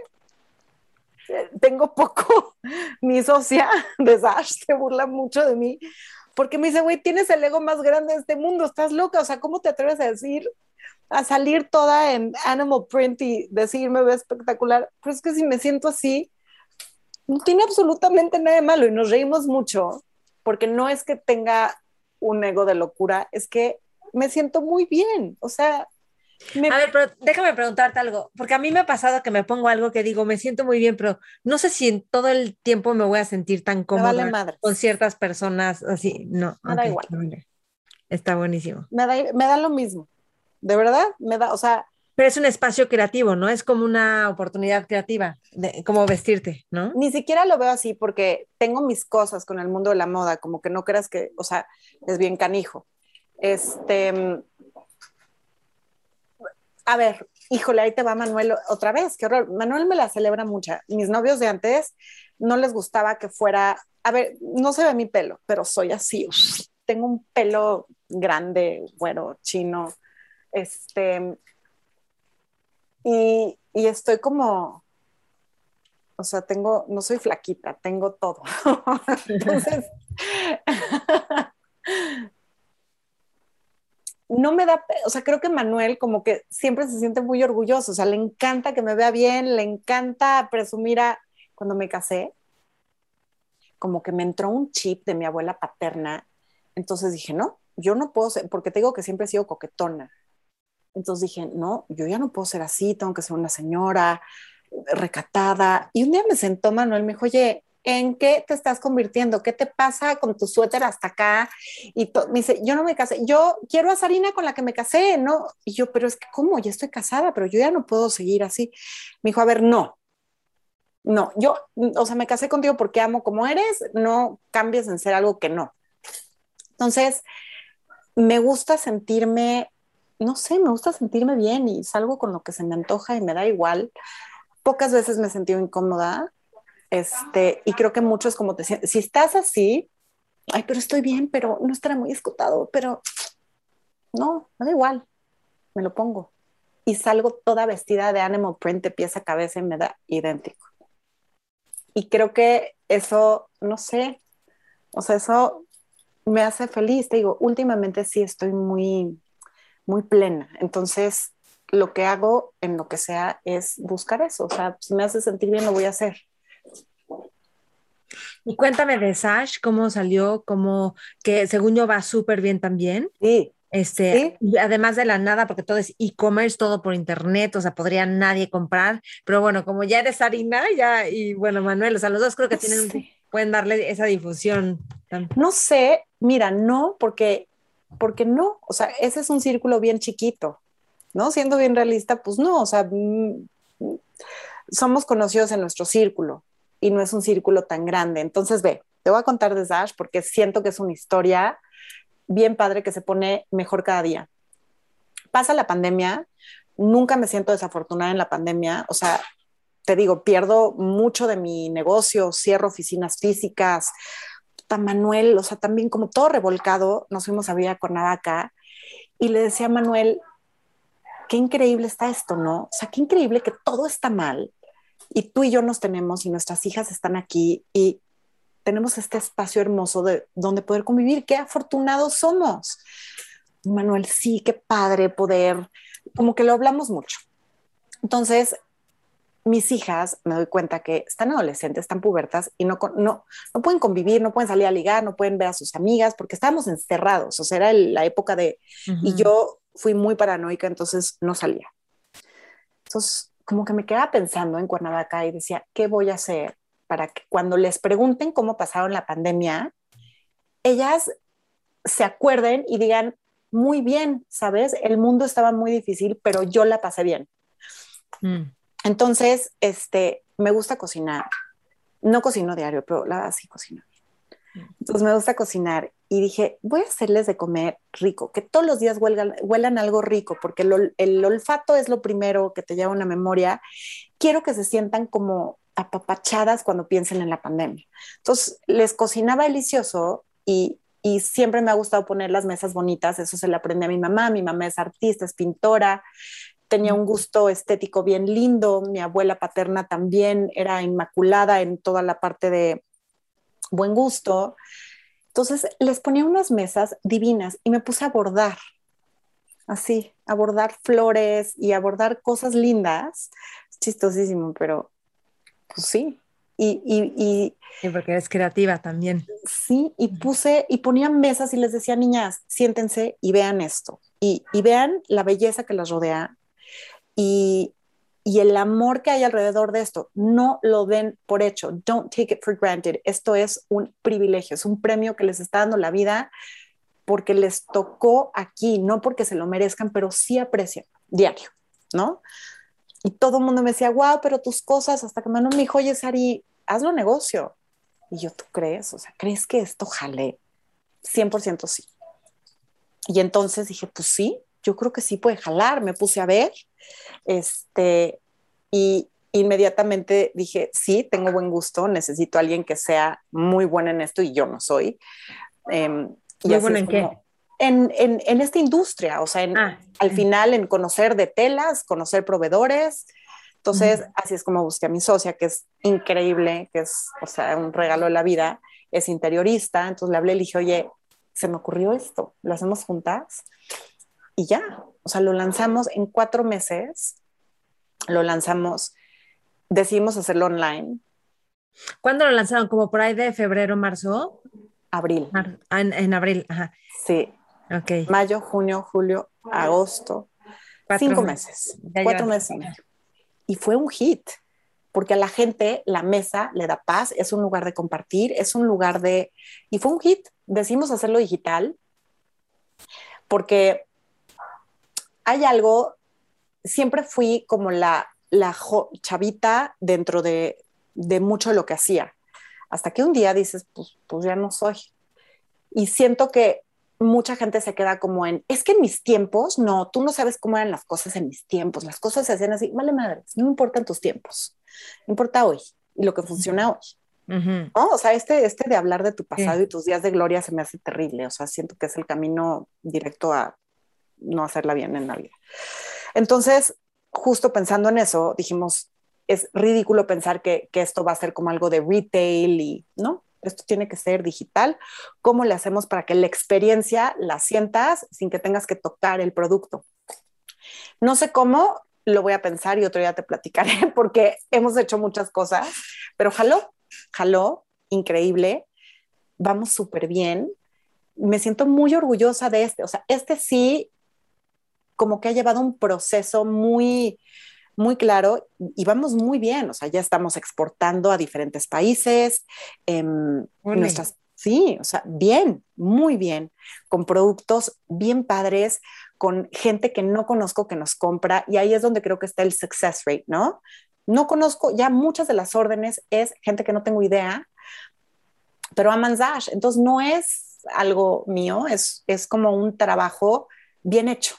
tengo poco, (laughs) mi socia (laughs) de Sash se burla mucho de mí, porque me dice, güey, tienes el ego más grande de este mundo, estás loca, o sea, ¿cómo te atreves a decir, a salir toda en animal print y decir, me veo espectacular? Pero es que si me siento así, no tiene absolutamente nada de malo y nos reímos mucho, porque no es que tenga un ego de locura, es que me siento muy bien, o sea, a ver, pero déjame preguntarte algo, porque a mí me ha pasado que me pongo algo que digo, me siento muy bien, pero no sé si en todo el tiempo me voy a sentir tan cómoda con ciertas personas, así, no. Me da igual. Está buenísimo. Me da, me da lo mismo, de verdad, me da, o sea... Pero es un espacio creativo, ¿no? Es como una oportunidad creativa, de, como vestirte, ¿no? Ni siquiera lo veo así porque tengo mis cosas con el mundo de la moda, como que no creas que, o sea, es bien canijo. Este, a ver, híjole, ahí te va Manuel otra vez, qué horror. Manuel me la celebra mucho. Mis novios de antes no les gustaba que fuera, a ver, no se ve mi pelo, pero soy así. Tengo un pelo grande, bueno, chino. Este, y, y estoy como, o sea, tengo, no soy flaquita, tengo todo. (laughs) Entonces, no me da, o sea, creo que Manuel como que siempre se siente muy orgulloso, o sea, le encanta que me vea bien, le encanta presumir a, cuando me casé, como que me entró un chip de mi abuela paterna, entonces dije, no, yo no puedo ser, porque te digo que siempre he sido coquetona, entonces dije, no, yo ya no puedo ser así, tengo que ser una señora recatada, y un día me sentó Manuel, me dijo, oye, ¿en qué te estás convirtiendo? ¿Qué te pasa con tu suéter hasta acá? Y me dice, yo no me casé, yo quiero a Sarina con la que me casé, ¿no? Y yo, pero es que, ¿cómo? Ya estoy casada, pero yo ya no puedo seguir así. Me dijo, a ver, no, no, yo, o sea, me casé contigo porque amo como eres, no cambies en ser algo que no. Entonces, me gusta sentirme, no sé, me gusta sentirme bien y salgo con lo que se me antoja y me da igual. Pocas veces me he sentido incómoda, este, y creo que muchos como te si estás así, ay, pero estoy bien, pero no estará muy escotado, pero no, me da igual, me lo pongo. Y salgo toda vestida de animal print de pieza a cabeza y me da idéntico. Y creo que eso, no sé, o sea, eso me hace feliz. Te digo, últimamente sí estoy muy, muy plena. Entonces, lo que hago en lo que sea es buscar eso. O sea, si me hace sentir bien, lo voy a hacer. Y cuéntame de Sash, cómo salió, cómo que según yo va súper bien también. Sí. Este, además de la nada, porque todo es e-commerce, todo por internet, o sea, podría nadie comprar, pero bueno, como ya eres harina, ya, y bueno, Manuel, o sea, los dos creo que tienen, pueden darle esa difusión. No sé, mira, no, porque, porque no, o sea, ese es un círculo bien chiquito, ¿no? Siendo bien realista, pues no, o sea, mm, somos conocidos en nuestro círculo y no es un círculo tan grande. Entonces, ve, te voy a contar de Sash porque siento que es una historia bien padre que se pone mejor cada día. Pasa la pandemia, nunca me siento desafortunada en la pandemia, o sea, te digo, pierdo mucho de mi negocio, cierro oficinas físicas, Manuel, o sea, también como todo revolcado, nos fuimos a Villa Cuernavaca y le decía a Manuel, qué increíble está esto, ¿no? O sea, qué increíble que todo está mal y tú y yo nos tenemos y nuestras hijas están aquí y tenemos este espacio hermoso de donde poder convivir. Qué afortunados somos. Manuel, sí, qué padre poder, como que lo hablamos mucho. Entonces, mis hijas, me doy cuenta que están adolescentes, están pubertas y no, no, no pueden convivir, no pueden salir a ligar, no pueden ver a sus amigas porque estábamos encerrados, o sea, era la época de... Y yo fui muy paranoica, entonces no salía. Entonces, como que me quedaba pensando en Cuernavaca y decía, ¿qué voy a hacer para que cuando les pregunten cómo pasaron la pandemia, ellas se acuerden y digan, muy bien, ¿sabes? El mundo estaba muy difícil, pero yo la pasé bien. Mm. Entonces, este, me gusta cocinar. No cocino diario, pero la verdad sí cocino. Mm. Entonces me gusta cocinar y dije, voy a hacerles de comer rico, que todos los días huelan, algo rico, porque el, olfato es lo primero que te lleva a una memoria. Quiero que se sientan como apapachadas cuando piensen en la pandemia. Entonces, les cocinaba delicioso y, siempre me ha gustado poner las mesas bonitas, eso se le aprendí a mi mamá, mi mamá es artista, es pintora, tenía un gusto estético bien lindo, mi abuela paterna también era inmaculada en toda la parte de buen gusto. Entonces les ponía unas mesas divinas y me puse a bordar, así, a bordar flores y a bordar cosas lindas. chistosísimo, pero pues sí. Y, y, y, porque eres creativa también. Sí, y puse y ponía mesas y les decía, niñas, siéntense y vean esto. Y, y vean la belleza que las rodea y, y el amor que hay alrededor de esto. No lo den por hecho. Don't take it for granted. Esto es un privilegio, es un premio que les está dando la vida porque les tocó aquí, no porque se lo merezcan, pero sí aprecian diario, ¿no? Y todo el mundo me decía, wow, pero tus cosas, hasta que Manuel me dijo, oye, Sari, hazlo negocio. Y yo, ¿tú crees? O sea, ¿crees que esto jale? 100% sí. Y entonces dije, pues sí, yo creo que sí puede jalar. Me puse a ver, este, y inmediatamente dije, sí, tengo buen gusto, necesito a alguien que sea muy bueno en esto y yo no soy. Em, ¿Muy bueno en qué? en, esta industria, o sea, ah, al final en conocer de telas, conocer proveedores. Entonces, así es como busqué a mi socia, que es increíble, que es, o sea, un regalo de la vida, es interiorista. Entonces le hablé y le dije, oye, se me ocurrió esto, lo hacemos juntas y ya. O sea, lo lanzamos en cuatro meses, lo lanzamos, decidimos hacerlo online. ¿Cuándo lo lanzaron? ¿Como por ahí de febrero, marzo? Abril. en, en, abril, ajá. Sí, Mayo, junio, julio, agosto. cinco meses. cuatro meses. Y fue un hit, porque a la gente la mesa le da paz, es un lugar de compartir, es un lugar de... Y fue un hit. Decimos hacerlo digital, porque hay algo, siempre fui como la, la chavita dentro de, de mucho de lo que hacía, hasta que un día dices, pues, pues ya no soy. Y siento que mucha gente se queda como en, es que en mis tiempos, no, tú no sabes cómo eran las cosas en mis tiempos, las cosas se hacían así, vale madre, no importan tus tiempos, importa hoy y lo que funciona hoy, O sea, este, este de hablar de tu pasado y tus días de gloria se me hace terrible. O sea, siento que es el camino directo a no hacerla bien en la vida. Entonces, justo pensando en eso, dijimos, es ridículo pensar que, que esto va a ser como algo de retail y, ¿no? Esto tiene que ser digital. ¿Cómo le hacemos para que la experiencia la sientas sin que tengas que tocar el producto? No sé cómo, lo voy a pensar y otro día te platicaré (laughs) porque hemos hecho muchas cosas, pero jaló, jaló, increíble, vamos súper bien. Me siento muy orgullosa de este, o sea, este sí, como que ha llevado un proceso muy, muy claro y vamos muy bien, o sea, ya estamos exportando a diferentes países, em, nuestras, sí, o sea, bien, muy bien, con productos bien padres, con gente que no conozco que nos compra y ahí es donde creo que está el success rate, ¿no? No conozco, ya muchas de las órdenes es gente que no tengo idea, pero aman Zash. Entonces no es algo mío, es, es como un trabajo bien hecho.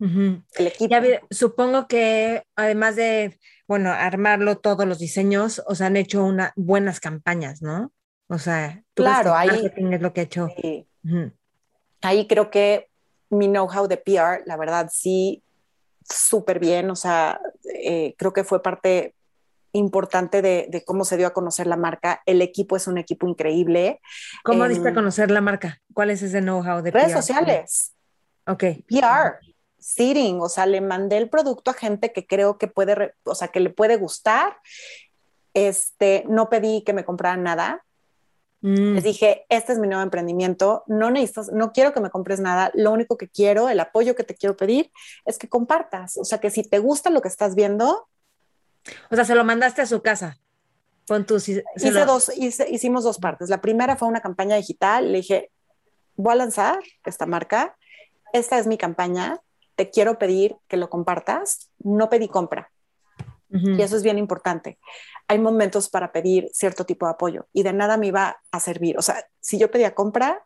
El equipo. supongo que además de, bueno, armarlo todos los diseños, os han hecho una, buenas campañas, ¿no? O sea, claro, ahí es lo que he hecho. Ahí creo que mi know-how de PR, la verdad, sí súper bien, o sea, eh, creo que fue parte importante de, cómo se dio a conocer la marca. El equipo es un equipo increíble. ¿Cómo diste a em, conocer la marca? ¿Cuál es ese know-how de redes sociales? Ok. PR, seeding, o sea, le mandé el producto a gente que creo que puede, o sea, que le puede gustar. Este, no pedí que me compraran nada. Mm. Les dije, este es mi nuevo emprendimiento, no necesitas, no quiero que me compres nada, lo único que quiero, el apoyo que te quiero pedir es que compartas, o sea, que si te gusta lo que estás viendo. O sea, se lo mandaste a su casa. Con tus, hice dos, hicimos dos partes. La primera fue una campaña digital, le dije, voy a lanzar esta marca, esta es mi campaña, te quiero pedir que lo compartas, no pedí compra. Y eso es bien importante hay momentos para pedir cierto tipo de apoyo y de nada me iba a servir. O sea, si yo pedía compra,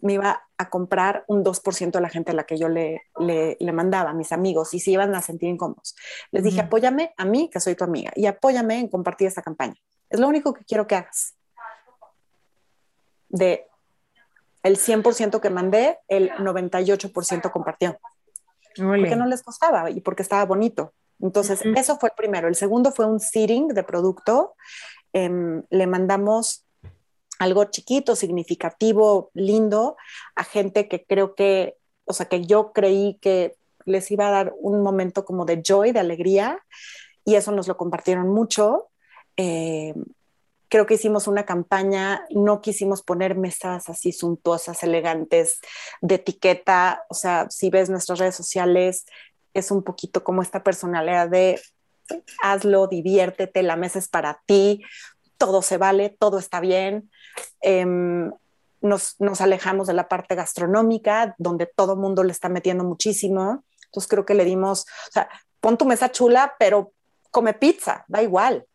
me iba a comprar un 2% de la gente a la que yo le, le, mandaba, mis amigos, y se iban a sentir incómodos. Les dije, apóyame a mí, que soy tu amiga, y apóyame en compartir esta campaña. Es lo único que quiero que hagas. De el 100% que mandé, el 98% compartió. Porque no les costaba y porque estaba bonito. Entonces, eso fue el primero. El segundo fue un seeding de producto. Em, le mandamos algo chiquito, significativo, lindo a gente que creo que, o sea, que yo creí que les iba a dar un momento como de joy, de alegría, y eso nos lo compartieron mucho. Em, creo que hicimos una campaña, no quisimos poner mesas así suntuosas, elegantes, de etiqueta, o sea, si ves nuestras redes sociales, es un poquito como esta personalidad de hazlo, diviértete, la mesa es para ti, todo se vale, todo está bien. Em, nos, alejamos de la parte gastronómica, donde todo mundo le está metiendo muchísimo. Entonces creo que le dimos, o sea, pon tu mesa chula, pero come pizza, da igual,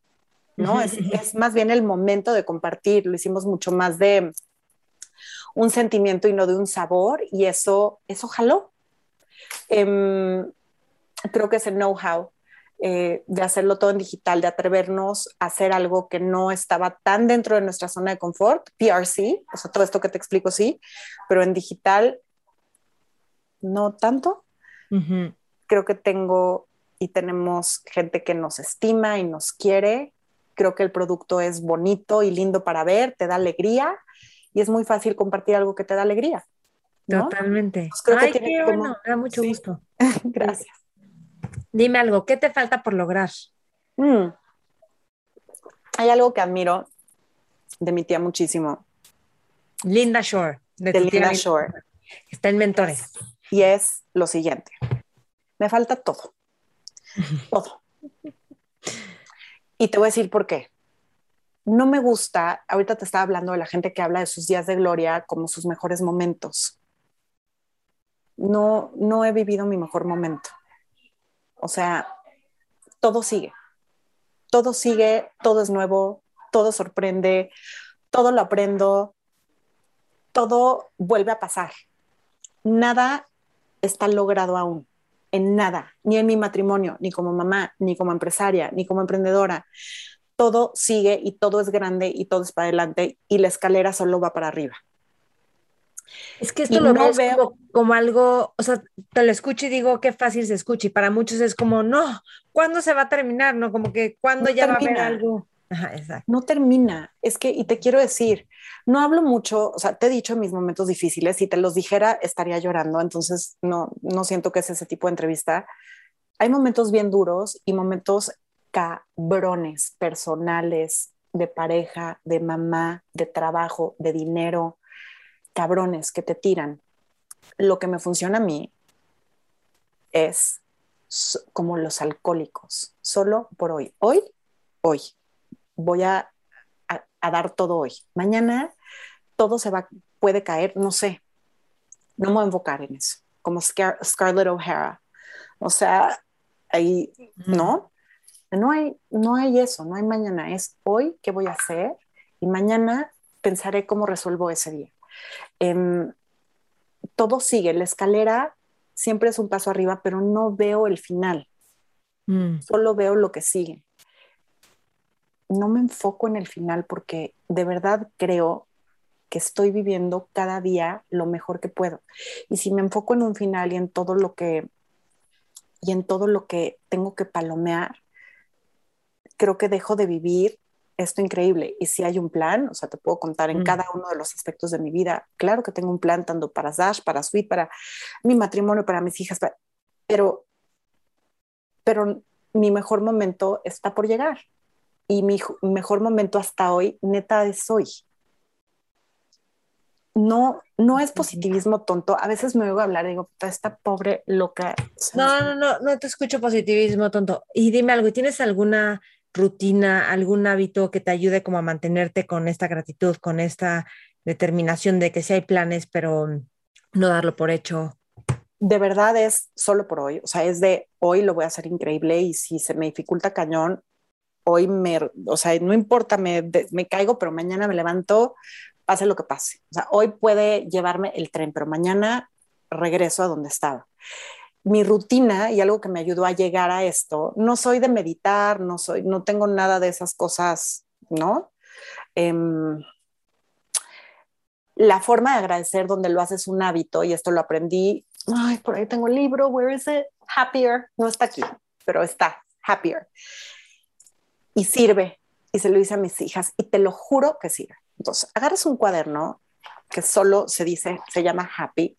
¿no? es, (laughs) es, más bien el momento de compartir, lo hicimos mucho más de un sentimiento y no de un sabor, y eso, eso jaló. Em, creo que ese know-how eh, de hacerlo todo en digital, de atrevernos a hacer algo que no estaba tan dentro de nuestra zona de confort, PRC, o sea, todo esto que te explico, sí, pero en digital no tanto. Creo que tengo y tenemos gente que nos estima y nos quiere. Creo que el producto es bonito y lindo para ver, te da alegría y es muy fácil compartir algo que te da alegría. Totalmente. Pues Ay, qué bueno, da mucho gusto. (laughs) Gracias. Dime algo, ¿qué te falta por lograr? Mm. Hay algo que admiro de mi tía muchísimo. Linda Shore. De, Linda Shore. Está en Mentores. Y es lo siguiente. Me falta todo. (laughs) todo. Y te voy a decir por qué. No me gusta, ahorita te estaba hablando de la gente que habla de sus días de gloria como sus mejores momentos. No, no he vivido mi mejor momento. O sea, todo sigue. Todo sigue, todo es nuevo, todo sorprende, todo lo aprendo, todo vuelve a pasar. Nada está logrado aún, en nada, ni en mi matrimonio, ni como mamá, ni como empresaria, ni como emprendedora. todo sigue y todo es grande y todo es para adelante y la escalera solo va para arriba. Es que esto lo no veo como, algo, o sea, te lo escucho y digo qué fácil se escucha y para muchos es como, no, ¿cuándo se va a terminar? No, como que cuándo ya va a haber algo. No termina. Es que, y te quiero decir, no hablo mucho, o sea, te he dicho mis momentos difíciles, si te los dijera estaría llorando, entonces no, no siento que es ese tipo de entrevista. Hay momentos bien duros y momentos cabrones, personales, de pareja, de mamá, de trabajo, de dinero, cabrones que te tiran. Lo que me funciona a mí es como los alcohólicos, solo por hoy. Hoy, hoy voy a, dar todo hoy. Mañana todo se va, puede caer, no sé. No me voy a enfocar en eso, como Scarlett O'Hara. O sea, ahí, ¿no? No hay, no hay eso, no hay mañana, es hoy qué voy a hacer y mañana pensaré cómo resuelvo ese día. Em, todo sigue, la escalera siempre es un paso arriba, pero no veo el final, mm. solo veo lo que sigue no me enfoco en el final porque de verdad creo que estoy viviendo cada día lo mejor que puedo. Y si me enfoco en un final y en todo lo que y en todo lo que tengo que palomear, creo que dejo de vivir esto increíble. Y si hay un plan, o sea, te puedo contar en mm. cada uno de los aspectos de mi vida. Claro que tengo un plan tanto para Dash, para Sweet, para mi matrimonio, para mis hijas, pero, pero mi mejor momento está por llegar y mi mejor momento hasta hoy, neta, es hoy. No, no es positivismo tonto. A veces me oigo hablar y digo, esta pobre loca. No, no, no, no te escucho positivismo tonto. Y dime algo, ¿tienes alguna rutina, algún hábito que te ayude como a mantenerte con esta gratitud, con esta determinación de que sí hay planes, pero no darlo por hecho? De verdad es solo por hoy, o sea, es de hoy lo voy a hacer increíble y si se me dificulta cañón, hoy me, o sea, no importa, me, me caigo, pero mañana me levanto, pase lo que pase. O sea, hoy puede llevarme el tren, pero mañana regreso a donde estaba. Mi rutina y algo que me ayudó a llegar a esto, no soy de meditar, no soy, no tengo nada de esas cosas, ¿no? Em, la forma de agradecer donde lo haces un hábito, y esto lo aprendí, ay, por ahí tengo el libro, where is it? Happier, no está aquí, pero está, happier y sirve. Y se lo dice a mis hijas y te lo juro que sirve. Entonces, agarras un cuaderno que solo se dice, se llama Happy,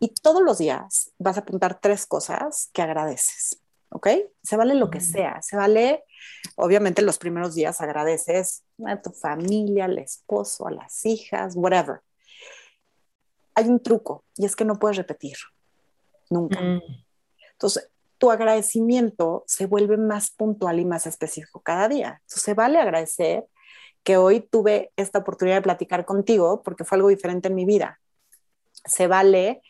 y todos los días vas a apuntar tres cosas que agradeces, ¿ok? Se vale lo que sea, se vale, obviamente los primeros días agradeces a tu familia, al esposo, a las hijas, whatever. Hay un truco y es que no puedes repetir, nunca. Mm. Entonces, tu agradecimiento se vuelve más puntual y más específico cada día. Entonces, se vale agradecer que hoy tuve esta oportunidad de platicar contigo porque fue algo diferente en mi vida. Se vale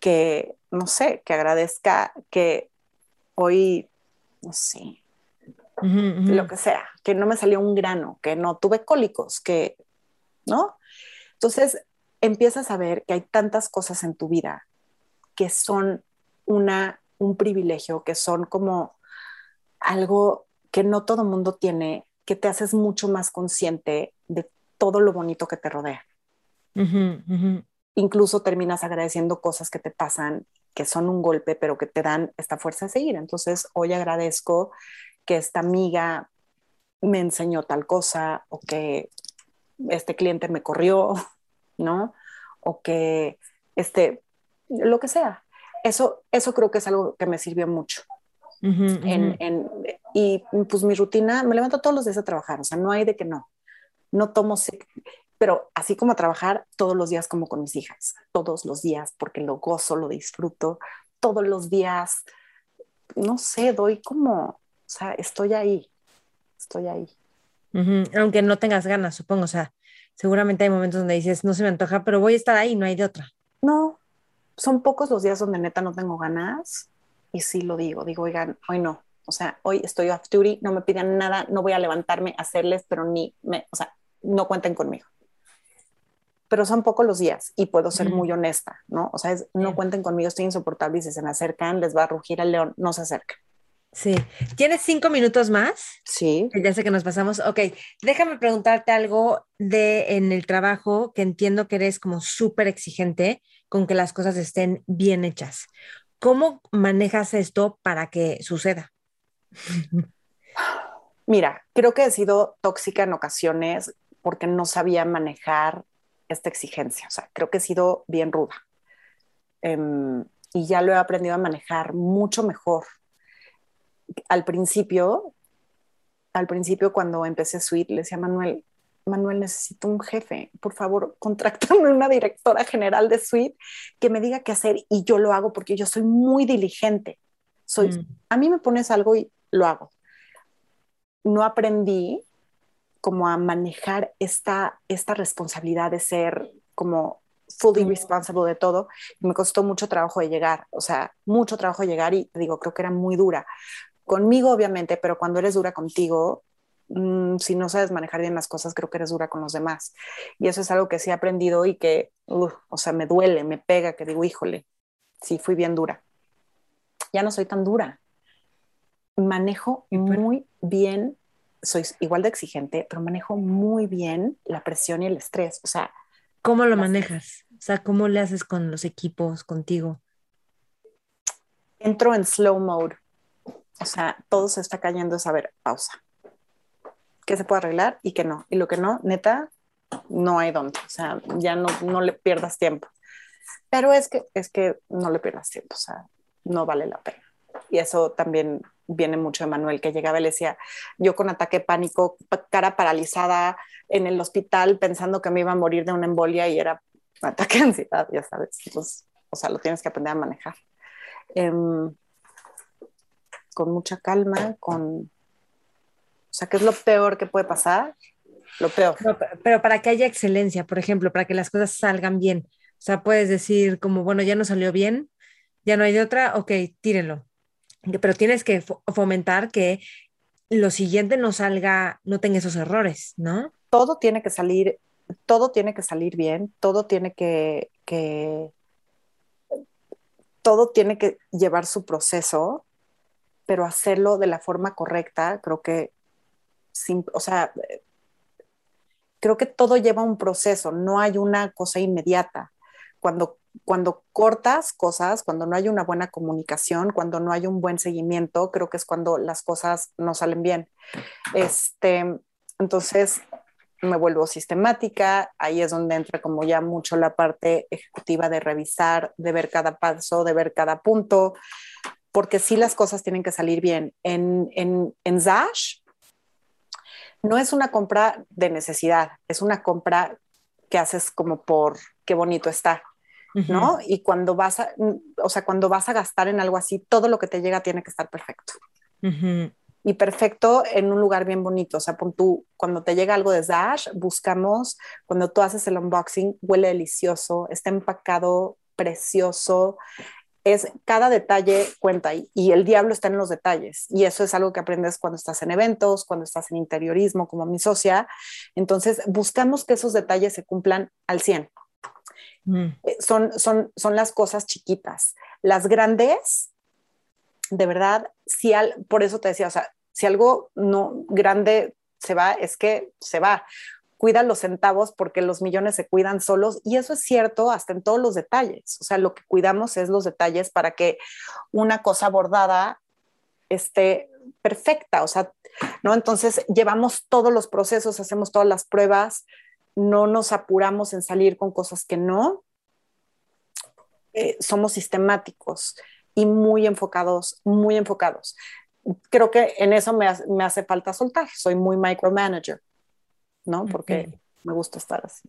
que, no sé, que agradezca que hoy, no sé, lo que sea, que no me salió un grano, que no tuve cólicos, que, ¿no? Entonces, empiezas a ver que hay tantas cosas en tu vida que son una un privilegio, que son como algo que no todo mundo tiene, que te haces mucho más consciente de todo lo bonito que te rodea. Incluso terminas agradeciendo cosas que te pasan, que son un golpe, pero que te dan esta fuerza de seguir. Entonces, hoy agradezco que esta amiga me enseñó tal cosa o que este cliente me corrió, ¿no? O que este, lo que sea eso, eso creo que es algo que me sirvió mucho. y pues mi rutina, me levanto todos los días a trabajar, o sea, no hay de que no, no tomo, pero así como a trabajar todos los días como con mis hijas, todos los días, porque lo gozo, lo disfruto, todos los días, no sé, doy como, o sea, estoy ahí, estoy ahí. Aunque no tengas ganas, supongo, o sea, seguramente hay momentos donde dices, no se me antoja, pero voy a estar ahí, no hay de otra. Son pocos los días donde neta no tengo ganas y sí lo digo, digo, oigan, hoy no, o sea, hoy estoy off duty, no me piden nada, no voy a levantarme a hacerles, pero ni me, o sea, no cuenten conmigo. Pero son pocos los días y puedo ser muy honesta, ¿no? O sea, no cuenten conmigo, estoy insoportable y si se me acercan, les va a rugir el león, no se acerquen. Sí. ¿Tienes cinco minutos más? Sí. Ya sé que nos pasamos. Ok, déjame preguntarte algo de en el trabajo que entiendo que eres como súper exigente con que las cosas estén bien hechas. ¿Cómo manejas esto para que suceda? (laughs) Mira, creo que he sido tóxica en ocasiones porque no sabía manejar esta exigencia. O sea, creo que he sido bien ruda. Em, y ya lo he aprendido a manejar mucho mejor al principio, al principio cuando empecé Sweet, le decía Manuel, Manuel, necesito un jefe, por favor, (laughs) contráctame una directora general de Sweet que me diga qué hacer y yo lo hago porque yo soy muy diligente. Soy, mm. a mí me pones algo y lo hago. No aprendí como a manejar esta, esta responsabilidad de ser como fully responsible de todo. me costó mucho trabajo de llegar, o sea, mucho trabajo de llegar y te digo, creo que era muy dura conmigo obviamente, pero cuando eres dura contigo, mm, si no sabes manejar bien las cosas, creo que eres dura con los demás. Y eso es algo que sí he aprendido y que, o sea, me duele, me pega, que digo, híjole, sí, fui bien dura. Ya no soy tan dura. Manejo muy bien, soy igual de exigente, pero manejo muy bien la presión y el estrés. O sea, ¿cómo lo manejas? O sea, ¿cómo le haces con los equipos, contigo? Entro en slow mode o sea, todo se está cayendo es a ver, pausa. ¿Qué se puede arreglar y qué no? Y lo que no, neta, no hay dónde. O sea, ya no, no le pierdas tiempo. Pero es que, es que no le pierdas tiempo, o sea, no vale la pena. Y eso también viene mucho de Manuel, que llegaba y le decía, yo con ataque pánico, cara paralizada en el hospital, pensando que me iba a morir de una embolia y era ataque de ansiedad, ya sabes. Entonces, o sea, lo tienes que aprender a manejar. Um, con mucha calma, con... O sea, ¿qué es lo peor que puede pasar? Lo peor. Pero, para que haya excelencia, por ejemplo, para que las cosas salgan bien. O sea, puedes decir como, bueno, ya no salió bien, ya no hay de otra, ok, tírenlo. Pero tienes que fomentar que lo siguiente no salga, no tenga esos errores, ¿no? Todo tiene que salir, todo tiene que salir bien, todo tiene que, que todo tiene que llevar su proceso pero hacerlo de la forma correcta, creo que, o sea, creo que todo lleva un proceso, no hay una cosa inmediata. Cuando, cuando cortas cosas, cuando no hay una buena comunicación, cuando no hay un buen seguimiento, creo que es cuando las cosas no salen bien. Este, entonces, me vuelvo sistemática, ahí es donde entra como ya mucho la parte ejecutiva de revisar, de ver cada paso, de ver cada punto, porque sí las cosas tienen que salir bien. En, en, en Zash no es una compra de necesidad, es una compra que haces como por qué bonito está, ¿no? Y cuando vas a, o sea, cuando vas a gastar en algo así, todo lo que te llega tiene que estar perfecto. Y perfecto en un lugar bien bonito. O sea, tú, cuando te llega algo de Zash, buscamos, cuando tú haces el unboxing, huele delicioso, está empacado precioso, es cada detalle cuenta y, y, el diablo está en los detalles. Y eso es algo que aprendes cuando estás en eventos, cuando estás en interiorismo, como mi socia. Entonces, buscamos que esos detalles se cumplan al 100. Mm. Eh, son, son, son las cosas chiquitas. Las grandes, de verdad, si al, por eso te decía, o sea, si algo no grande se va, es que se va cuida los centavos porque los millones se cuidan solos y eso es cierto hasta en todos los detalles. O sea, lo que cuidamos es los detalles para que una cosa bordada esté perfecta, o sea, ¿no? Entonces llevamos todos los procesos, hacemos todas las pruebas, no nos apuramos en salir con cosas que no. Eh, somos sistemáticos y muy enfocados, muy enfocados. Creo que en eso me, me hace falta soltar, soy muy micromanager. ¿No? Porque me gusta estar así.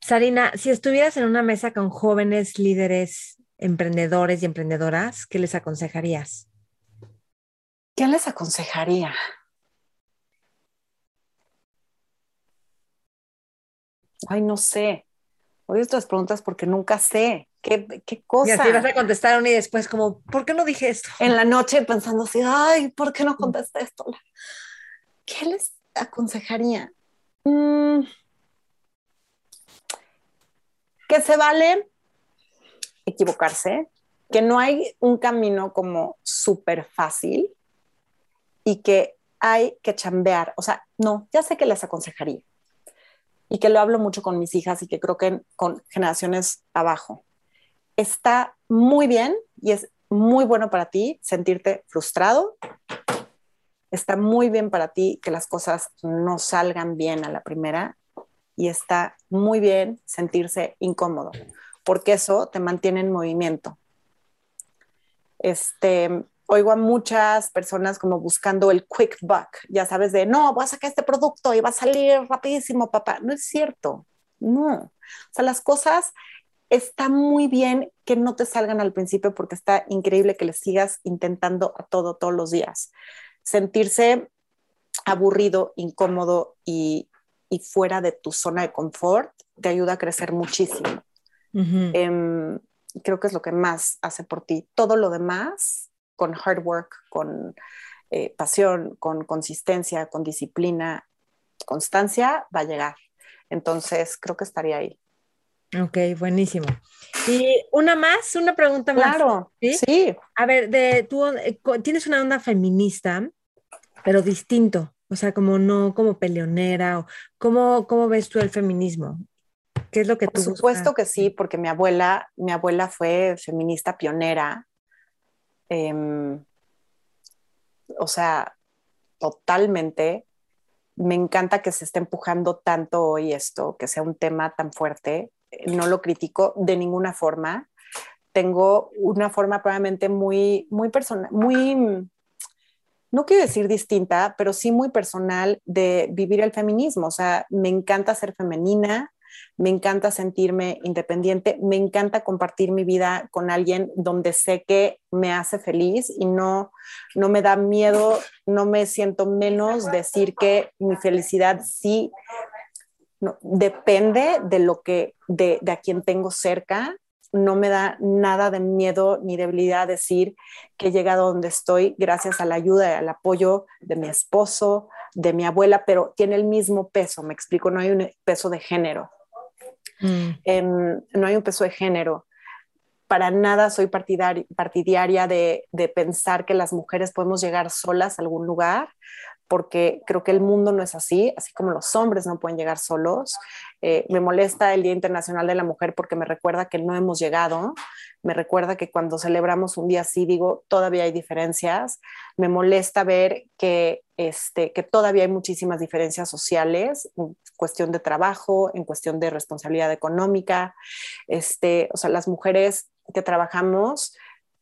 Sarina, si estuvieras en una mesa con jóvenes líderes, emprendedores y emprendedoras, ¿qué les aconsejarías? ¿Qué les aconsejaría? Ay, no sé. Oye estas preguntas porque nunca sé qué, qué cosa. Y así vas a contestar una y después como, ¿por qué no dije esto? En la noche pensando así, ay, ¿por qué no contesté esto? ¿Qué les aconsejaría? Mm. que se vale equivocarse, que no hay un camino como súper fácil y que hay que chambear. O sea, no, ya sé que les aconsejaría y que lo hablo mucho con mis hijas y que creo que con generaciones abajo. Está muy bien y es muy bueno para ti sentirte frustrado. Está muy bien para ti que las cosas no salgan bien a la primera y está muy bien sentirse incómodo, porque eso te mantiene en movimiento. Este, oigo a muchas personas como buscando el quick buck, ya sabes, de no, voy a sacar este producto y va a salir rapidísimo, papá. No es cierto, no. O sea, las cosas está muy bien que no te salgan al principio porque está increíble que le sigas intentando a todo todos los días. Sentirse aburrido, incómodo y, fuera de tu zona de confort te ayuda a crecer muchísimo. Em, creo que es lo que más hace por ti. Todo lo demás con hard work, con eh, pasión, con consistencia, con disciplina, constancia, va a llegar. Entonces, creo que estaría ahí. Ok, buenísimo. Y una más, una pregunta más. Claro, ¿sí? A ver, de, tú eh, tienes una onda feminista, pero distinto, o sea, como no como peleonera, o ¿cómo, cómo ves tú el feminismo? ¿Qué es lo que tú Por supuesto que sí, porque mi abuela, mi abuela fue feminista pionera Em, o sea, totalmente. Me encanta que se esté empujando tanto hoy esto, que sea un tema tan fuerte. No lo critico de ninguna forma. Tengo una forma probablemente muy, muy personal, muy, no quiero decir distinta, pero sí muy personal de vivir el feminismo. O sea, me encanta ser femenina, me encanta sentirme independiente, me encanta compartir mi vida con alguien donde sé que me hace feliz y no, no me da miedo, no me siento menos decir que mi felicidad sí depende de lo que, de, de a quien tengo cerca no me da nada de miedo ni debilidad decir que he llegado donde estoy gracias a la ayuda y al apoyo de mi esposo, de mi abuela, pero tiene el mismo peso, me explico, no hay un peso de género. Mm. no hay un peso de género. Para nada soy partidaria de, de, pensar que las mujeres podemos llegar solas a algún lugar, porque creo que el mundo no es así, así como los hombres no pueden llegar solos. Eh, me molesta el Día Internacional de la Mujer porque me recuerda que no hemos llegado, me recuerda que cuando celebramos un día así, digo, todavía hay diferencias. Me molesta ver que, este, que todavía hay muchísimas diferencias sociales en cuestión de trabajo, en cuestión de responsabilidad económica. Este, o sea, las mujeres que trabajamos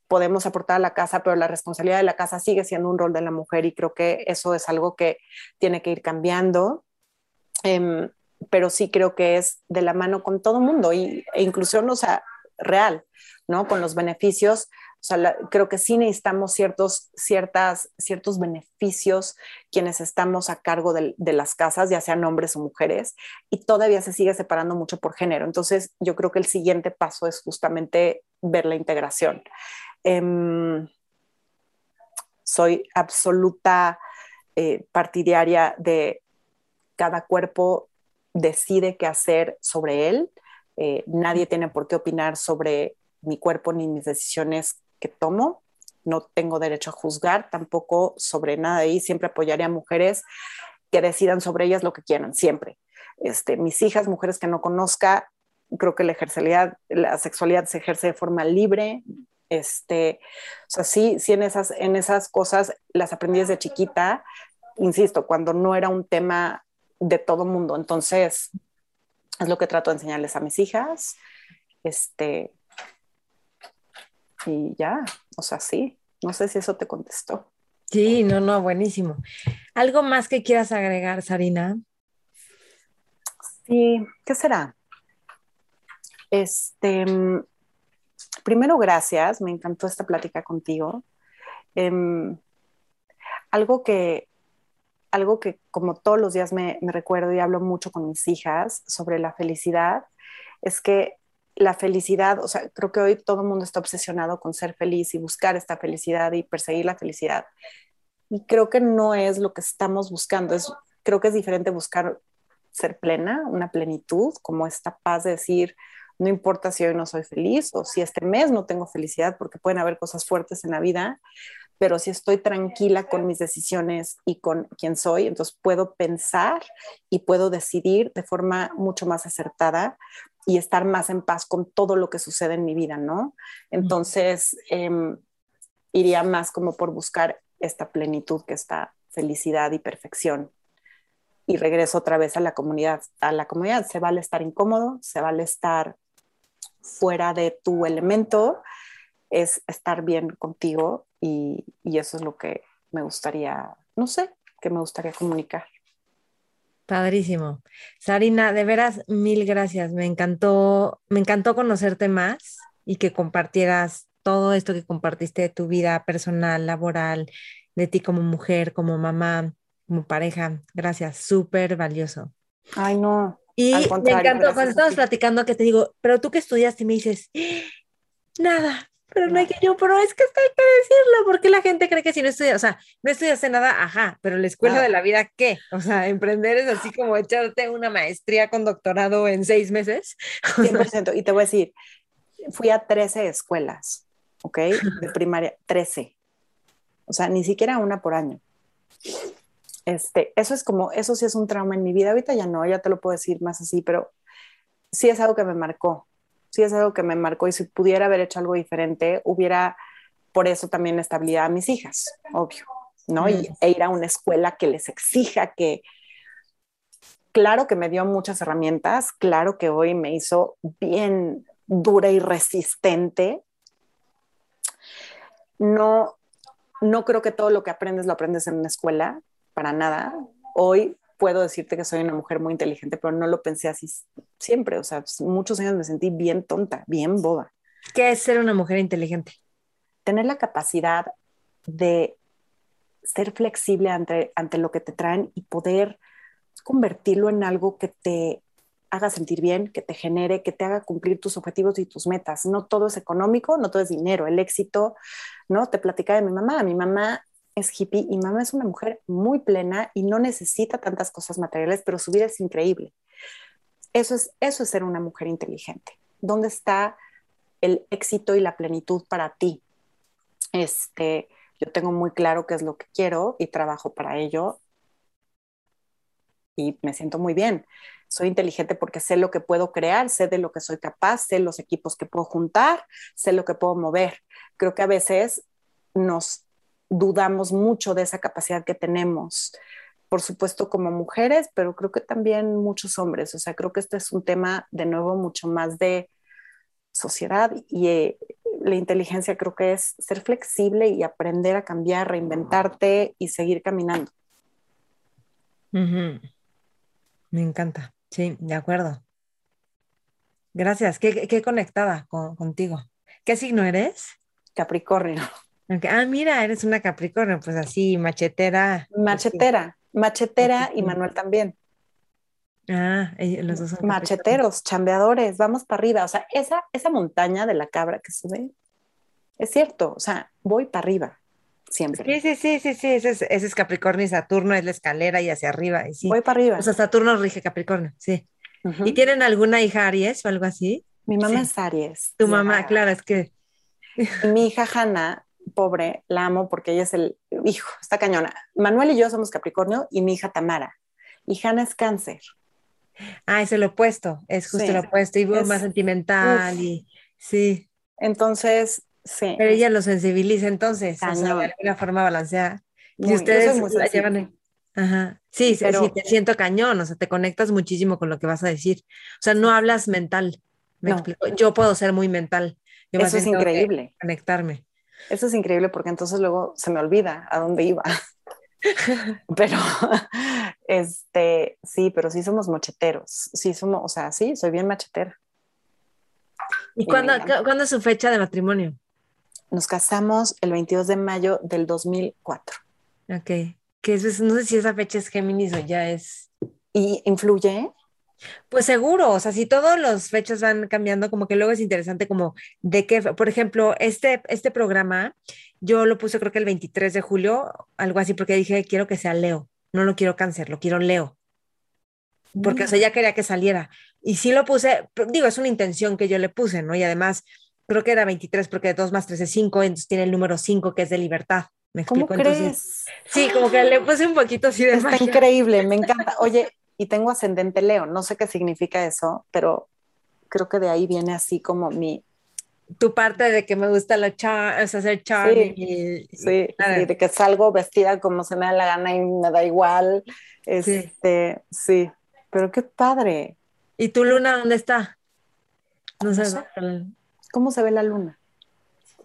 podemos aportar a la casa, pero la responsabilidad de la casa sigue siendo un rol de la mujer y creo que eso es algo que tiene que ir cambiando. Em, pero sí creo que es de la mano con todo mundo y, e inclusión, o sea, real, ¿no? Con los beneficios, o sea, creo que sí necesitamos ciertos, ciertas, ciertos beneficios quienes estamos a cargo de, las casas, ya sean hombres o mujeres, y todavía se sigue separando mucho por género. Entonces, yo creo que el siguiente paso es justamente ver la integración. Em, soy absoluta eh, partidaria de cada cuerpo decide qué hacer sobre él. Eh, nadie tiene por qué opinar sobre mi cuerpo ni mis decisiones que tomo. No tengo derecho a juzgar tampoco sobre nada ahí. Siempre apoyaré a mujeres que decidan sobre ellas lo que quieran, siempre. Este, mis hijas, mujeres que no conozca, creo que la, la sexualidad se ejerce de forma libre. Este, o sea, sí, sí en, esas, en esas cosas las aprendí desde chiquita. Insisto, cuando no era un tema de todo mundo. Entonces, es lo que trato de enseñarles a mis hijas. Este, y ya, o sea, sí, no sé si eso te contestó. Sí, no, no, buenísimo. ¿Algo más que quieras agregar, Sarina? Sí, ¿qué será? Este, primero, gracias, me encantó esta plática contigo. Em, algo que, algo que como todos los días me, recuerdo y hablo mucho con mis hijas sobre la felicidad, es que la felicidad, o sea, creo que hoy todo el mundo está obsesionado con ser feliz y buscar esta felicidad y perseguir la felicidad. Y creo que no es lo que estamos buscando, es, creo que es diferente buscar ser plena, una plenitud, como esta paz de decir, No importa si hoy no soy feliz o si este mes no tengo felicidad, porque pueden haber cosas fuertes en la vida, pero si estoy tranquila con mis decisiones y con quién soy, entonces puedo pensar y puedo decidir de forma mucho más acertada y estar más en paz con todo lo que sucede en mi vida, ¿no? Entonces, eh, iría más como por buscar esta plenitud que está felicidad y perfección. Y regreso otra vez a la comunidad. A la comunidad se vale estar incómodo, se vale estar fuera de tu elemento, es estar bien contigo y, y eso es lo que me gustaría, no sé, que me gustaría comunicar. Padrísimo. Sarina, de veras, mil gracias. Me encantó, me encantó conocerte más y que compartieras todo esto que compartiste de tu vida personal, laboral, de ti como mujer, como mamá, como pareja. Gracias, súper valioso. Ay, no. Y me encantó cuando estábamos platicando que te digo, pero tú que estudiaste y me dices, nada, pero no hay que yo, pero es que esto hay que decirlo, porque la gente cree que si no estudias, o sea, no estudiaste nada, ajá, pero la escuela de la vida, ¿qué? O sea, emprender es así como echarte una maestría con doctorado en seis meses. (laughs) 100%, y te voy a decir, fui a 13 escuelas. ¿ok? De primaria, 13. O sea, ni siquiera una por año. Este, eso es como, eso sí es un trauma en mi vida. Ahorita ya no, ya te lo puedo decir más así, pero sí es algo que me marcó. Sí es algo que me marcó y si pudiera haber hecho algo diferente, hubiera por eso también estabilidad a mis hijas, obvio, ¿no? Y, e ir a una escuela que les exija que, claro que me dio muchas herramientas, claro que hoy me hizo bien dura y resistente, no, no creo que todo lo que aprendes lo aprendes en una escuela, para nada. Hoy puedo decirte que soy una mujer muy inteligente, pero no lo pensé así siempre. O sea, muchos años me sentí bien tonta, bien boba. ¿Qué es ser una mujer inteligente? Tener la capacidad de ser flexible ante, ante lo que te traen y poder convertirlo en algo que te haga sentir bien, que te genere, que te haga cumplir tus objetivos y tus metas. No todo es económico, no todo es dinero. El éxito, ¿no? Te platicaba de mi mamá. Mi mamá es hippie y mamá es una mujer muy plena y no necesita tantas cosas materiales, pero su vida es increíble. Eso es, eso es ser una mujer inteligente. ¿Dónde está el éxito y la plenitud para ti? Este, yo tengo muy claro qué es lo que quiero y trabajo para ello y me siento muy bien soy inteligente porque sé lo que puedo crear, sé de lo que soy capaz, sé los equipos que puedo juntar, sé lo que puedo mover. Creo que a veces nos dudamos mucho de esa capacidad que tenemos, por supuesto como mujeres, pero creo que también muchos hombres. O sea, creo que este es un tema de nuevo mucho más de sociedad y eh, la inteligencia creo que es ser flexible y aprender a cambiar, reinventarte y seguir caminando. Me encanta. Sí, de acuerdo. Gracias. Qué, conectada contigo. ¿Qué signo eres? Capricornio. Ah, mira, eres una Capricornio, pues así, machetera. Machetera, machetera y Manuel también. Ah, los dos son Macheteros, chambeadores, vamos para arriba. O sea, esa, esa montaña de la cabra que sube, es cierto, o sea, voy para arriba siempre. Sí, sí, sí, sí, sí, ese es, Capricornio y Saturno es la escalera y hacia arriba. Y sí. Voy para arriba. O sea, Saturno rige Capricornio, sí. ¿Y tienen alguna hija Aries o algo así? Mi mamá es Aries. Tu mamá, claro, es que... Mi hija Hanna, pobre, la amo porque ella es el hijo, está cañona. Manuel y yo somos Capricornio y mi hija Tamara. Y Hanna es cáncer. Ah, es el opuesto, es justo lo opuesto, y más sentimental y sí. Entonces, pero ella lo sensibiliza entonces, o sea, de alguna forma balanceada. y ustedes la llevan Ajá. Sí, pero... sí, te siento cañón, o sea, te conectas muchísimo con lo que vas a decir. O sea, no hablas mental. Me explico. Yo puedo ser muy mental. Eso es increíble. Conectarme. Eso es increíble porque entonces luego se me olvida a dónde iba. (laughs) pero, este, sí, pero sí somos mocheteros. Sí somos, o sea, sí, soy bien machetera. ¿Y, ¿Y cuándo, cuándo es su fecha de matrimonio? Nos casamos el 22 de mayo del 2004. Ok. Que es, no sé si esa fecha es Géminis o ya es. ¿Y influye? Pues seguro, o sea, si todas las fechas van cambiando, como que luego es interesante como de qué, por ejemplo, este, este programa, yo lo puse creo que el 23 de julio, algo así, porque dije, quiero que sea Leo, no lo quiero cáncer, lo quiero Leo. Porque, o sea, mm. ya quería que saliera. y sí lo puse, digo, es una intención que yo le puse, ¿no? Y además, creo que era 23 porque 2 más 3 es 5, entonces tiene el número 5 que es de libertad. ¿Me explico? ¿Cómo crees? sí, como que le (gasps) puse un poquito así de Está increíble, me encanta. Oye, y tengo ascendente Leo, no sé qué significa eso, pero creo que de ahí viene así como mi... Tu parte de que me gusta la char, es hacer charming. Sí, sí, de que salgo vestida como se me da la gana y me da igual. Este, sí, pero qué padre. ¿Y tu luna dónde está? No, sé. ¿Cómo se ve la luna?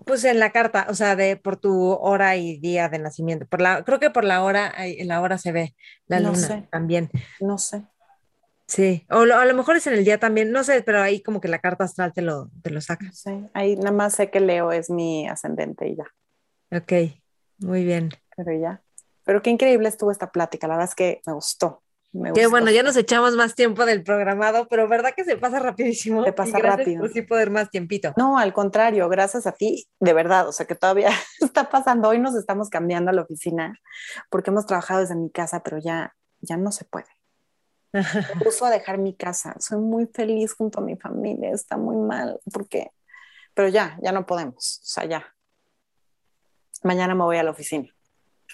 Pues en la carta, o sea, de por tu hora y día de nacimiento. Por la, creo que por la hora, en la hora se ve la luna también. No sé. Sí, o a lo mejor es en el día también, no sé, pero ahí como que la carta astral te lo, te lo saca. Sí, ahí nada más sé que Leo es mi ascendente y ya. Ok, muy bien. Pero ya. Pero qué increíble estuvo esta plática, la verdad es que me gustó. Qué bueno, ya nos echamos más tiempo del programado, pero verdad que se pasa rapidísimo. Se pasa rápido. Por sí poder más tiempito. No, al contrario, gracias a ti, de verdad, o sea que todavía (laughs) está pasando. Hoy nos estamos cambiando a la oficina porque hemos trabajado desde mi casa, pero ya, ya no se puede. (laughs) Me puso a dejar mi casa. Soy muy feliz junto a mi familia. Está muy mal porque, pero ya, ya no podemos. O sea, ya. Mañana me voy a la oficina.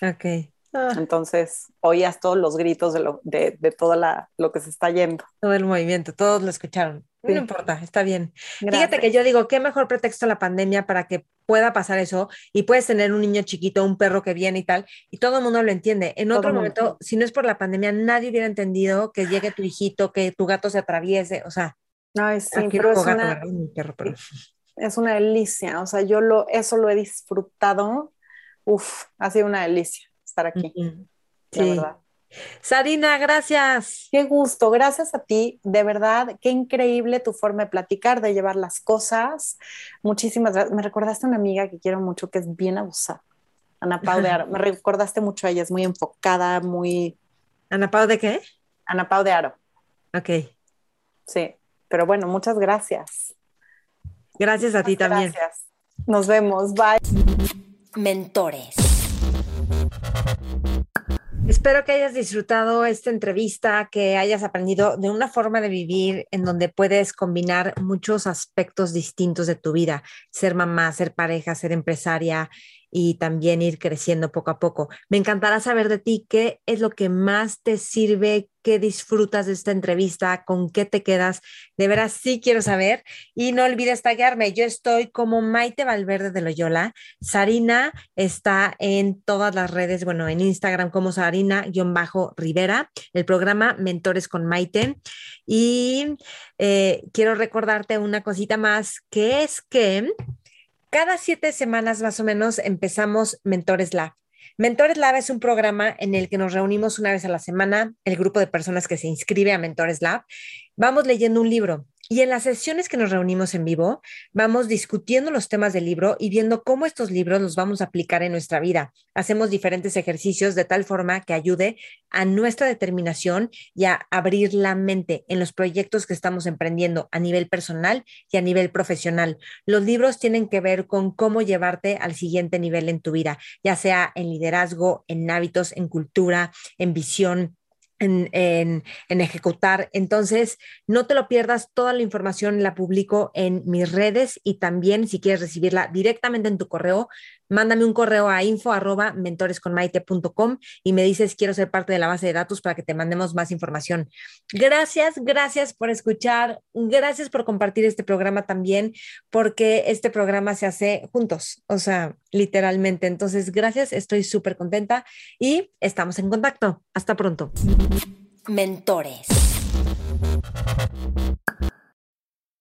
Ok. Ah. Entonces, oías todos los gritos de, lo, de, de todo la, lo que se está yendo. Todo el movimiento, todos lo escucharon. No importa, está bien. Fíjate que yo digo, qué mejor pretexto la pandemia para que pueda pasar eso y puedes tener un niño chiquito, un perro que viene y tal, y todo el mundo lo entiende. En otro momento, si no es por la pandemia, nadie hubiera entendido que llegue tu hijito, que tu gato se atraviese, o sea. Sí, pero es, una, es una delicia, o sea, yo lo, eso lo he disfrutado, uf, ha sido una delicia estar aquí. Sí. verdad. Sarina, gracias. Qué gusto, gracias a ti, de verdad, qué increíble tu forma de platicar, de llevar las cosas. Muchísimas gracias. Me recordaste a una amiga que quiero mucho, que es bien abusada, Ana Pau de Aro. (laughs) Me recordaste mucho a ella, es muy enfocada, muy... ¿Ana Pau de qué? Ana Pau de Aro. Ok. Sí, pero bueno, muchas gracias. Gracias a ti también. Gracias. Nos vemos, bye. Mentores. Espero que hayas disfrutado esta entrevista, que hayas aprendido de una forma de vivir en donde puedes combinar muchos aspectos distintos de tu vida, ser mamá, ser pareja, ser empresaria, y también ir creciendo poco a poco. Me encantará saber de ti qué es lo que más te sirve, qué disfrutas de esta entrevista, con qué te quedas. De veras, sí quiero saber. Y no olvides taguearme. Yo estoy como Maite Valverde de Loyola. Sarina está en todas las redes, bueno, en Instagram como Sarina-Rivera, el programa Mentores con Maite. Y eh, quiero recordarte una cosita más, que es que cada siete semanas más o menos empezamos Mentores Lab. Mentores Lab es un programa en el que nos reunimos una vez a la semana, el grupo de personas que se inscribe a Mentores Lab. Vamos leyendo un libro y en las sesiones que nos reunimos en vivo, vamos discutiendo los temas del libro y viendo cómo estos libros los vamos a aplicar en nuestra vida. Hacemos diferentes ejercicios de tal forma que ayude a nuestra determinación y a abrir la mente en los proyectos que estamos emprendiendo a nivel personal y a nivel profesional. Los libros tienen que ver con cómo llevarte al siguiente nivel en tu vida, ya sea en liderazgo, en hábitos, en cultura, en visión, en, ejecutar. Entonces, no te lo pierdas, toda la información la publico en mis redes y también si quieres recibirla directamente en tu correo, mándame un correo a info arroba mentoresconmaite.com y me dices quiero ser parte de la base de datos para que te mandemos más información. Gracias, gracias por escuchar, gracias por compartir este programa también, porque este programa se hace juntos, o sea, literalmente. Entonces, gracias, estoy súper contenta y estamos en contacto. Hasta pronto. Mentores.